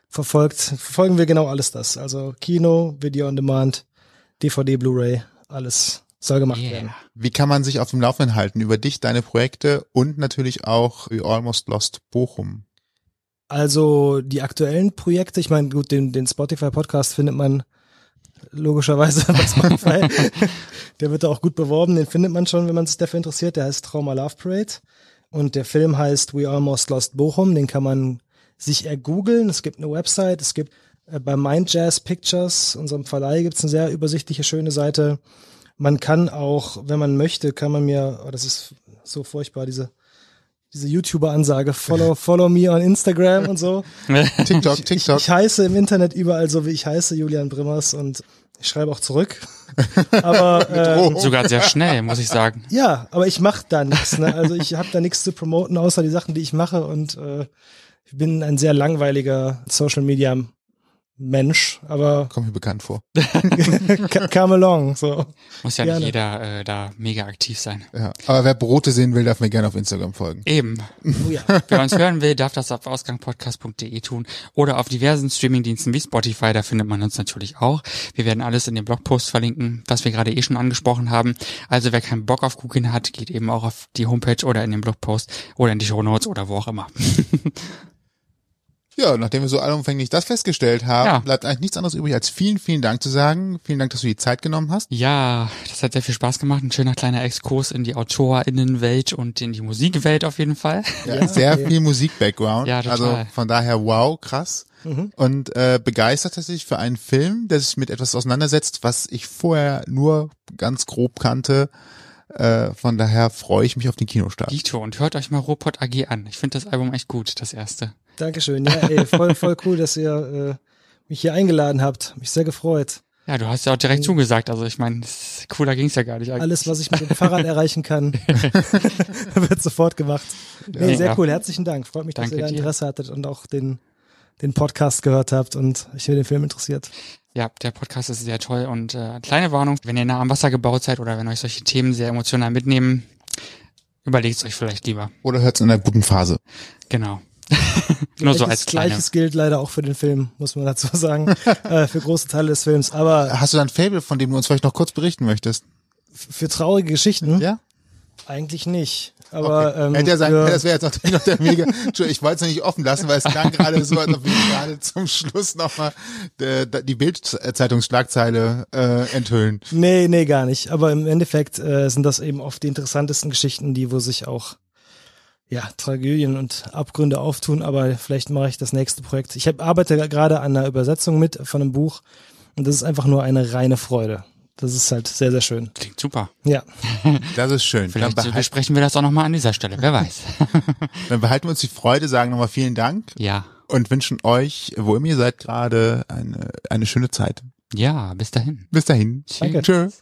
verfolgt, verfolgen wir genau alles das. Also Kino, Video on Demand, DVD, Blu-ray, alles soll gemacht werden. Yeah. Wie kann man sich auf dem Laufenden halten über dich, deine Projekte und natürlich auch We Almost Lost Bochum? Also die aktuellen Projekte, ich meine, gut, den, den Spotify-Podcast findet man logischerweise bei Spotify. der wird da auch gut beworben, den findet man schon, wenn man sich dafür interessiert. Der heißt Trauma Love Parade. Und der Film heißt We Almost Lost Bochum. Den kann man sich ergoogeln. Es gibt eine Website, es gibt äh, bei Mind Jazz Pictures, unserem Verleih, gibt es eine sehr übersichtliche, schöne Seite. Man kann auch, wenn man möchte, kann man mir, oh, das ist so furchtbar, diese diese YouTuber-Ansage, follow, follow me on Instagram und so. TikTok, Ich, TikTok. ich heiße im Internet überall so, wie ich heiße, Julian Brimmers und ich schreibe auch zurück. Aber äh, Sogar sehr schnell, muss ich sagen. ja, aber ich mache da nichts. Ne? Also ich habe da nichts zu promoten, außer die Sachen, die ich mache und äh, ich bin ein sehr langweiliger Social Media Mensch, aber Kommt mir bekannt vor. come along. So. Muss ja Gerne. nicht jeder äh, da mega aktiv sein. Ja. Aber wer Brote sehen will, darf mir gerne auf Instagram folgen. Eben. Oh ja. Wer uns hören will, darf das auf ausgangpodcast.de tun oder auf diversen Streamingdiensten wie Spotify, da findet man uns natürlich auch. Wir werden alles in dem Blogpost verlinken, was wir gerade eh schon angesprochen haben. Also wer keinen Bock auf Googeln hat, geht eben auch auf die Homepage oder in den Blogpost oder in die Shownotes oder wo auch immer. Ja, nachdem wir so allumfänglich das festgestellt haben, Ja. bleibt eigentlich nichts anderes übrig, als vielen, vielen Dank zu sagen. Vielen Dank, dass du die Zeit genommen hast. Ja, das hat sehr viel Spaß gemacht. Ein schöner kleiner Exkurs in die AutorInnenwelt und in die Musikwelt auf jeden Fall. Ja, sehr viel Musik-Background. Ja, total. Also von daher, wow, krass. Und äh, begeistert tatsächlich für einen Film, der sich mit etwas auseinandersetzt, was ich vorher nur ganz grob kannte. Äh, von daher freue ich mich auf den Kinostart. Dito und hört euch mal Robot AG an. Ich finde das Album echt gut, das erste. Dankeschön. Ja, ey, voll, voll cool, dass ihr äh, mich hier eingeladen habt. Mich sehr gefreut. Ja, du hast ja auch direkt zugesagt. Also ich meine, cooler ging's ja gar nicht. eigentlich. Alles, was ich mit dem Fahrrad erreichen kann, wird sofort gemacht. Nee, Ja. sehr cool. Herzlichen Dank. Freut mich, dass Danke ihr da dir. Interesse hattet und auch den, den Podcast gehört habt und euch für den Film interessiert. Ja, der Podcast ist sehr toll und äh, kleine Warnung, wenn ihr nah am Wasser gebaut seid oder wenn euch solche Themen sehr emotional mitnehmen, überlegt es euch vielleicht lieber. Oder hört es in einer guten Phase. Genau. Nur so Gleiches- als kleine. Gleiches gilt leider auch für den Film, muss man dazu sagen, äh, für große Teile des Films. Aber Hast du da ein Fable, von dem du uns vielleicht noch kurz berichten möchtest? für traurige Geschichten Ja? eigentlich nicht. Aber Okay. ähm, Hätte ja sein, das wäre jetzt natürlich noch der mega. Entschuldigung, ich wollte es nicht offen lassen, weil es klang gerade so, als ob wir gerade zum Schluss nochmal äh, die Bildzeitungsschlagzeile äh, enthüllen. Nee, nee, gar nicht. Aber im Endeffekt äh, sind das eben oft die interessantesten Geschichten, die wo sich auch ja, Tragödien und Abgründe auftun, aber vielleicht mache ich das nächste Projekt. Ich hab, arbeite gerade an einer Übersetzung mit von einem Buch und das ist einfach nur eine reine Freude. Das ist halt sehr, sehr schön. Klingt super. Ja, Das ist schön. Dann, Vielleicht behal besprechen wir das auch nochmal an dieser Stelle. Wer weiß. dann behalten wir uns die Freude, sagen nochmal vielen Dank ja. und wünschen euch, wo immer ihr seid, gerade eine, eine schöne Zeit. Ja, bis dahin. Bis dahin. Danke. Tschüss.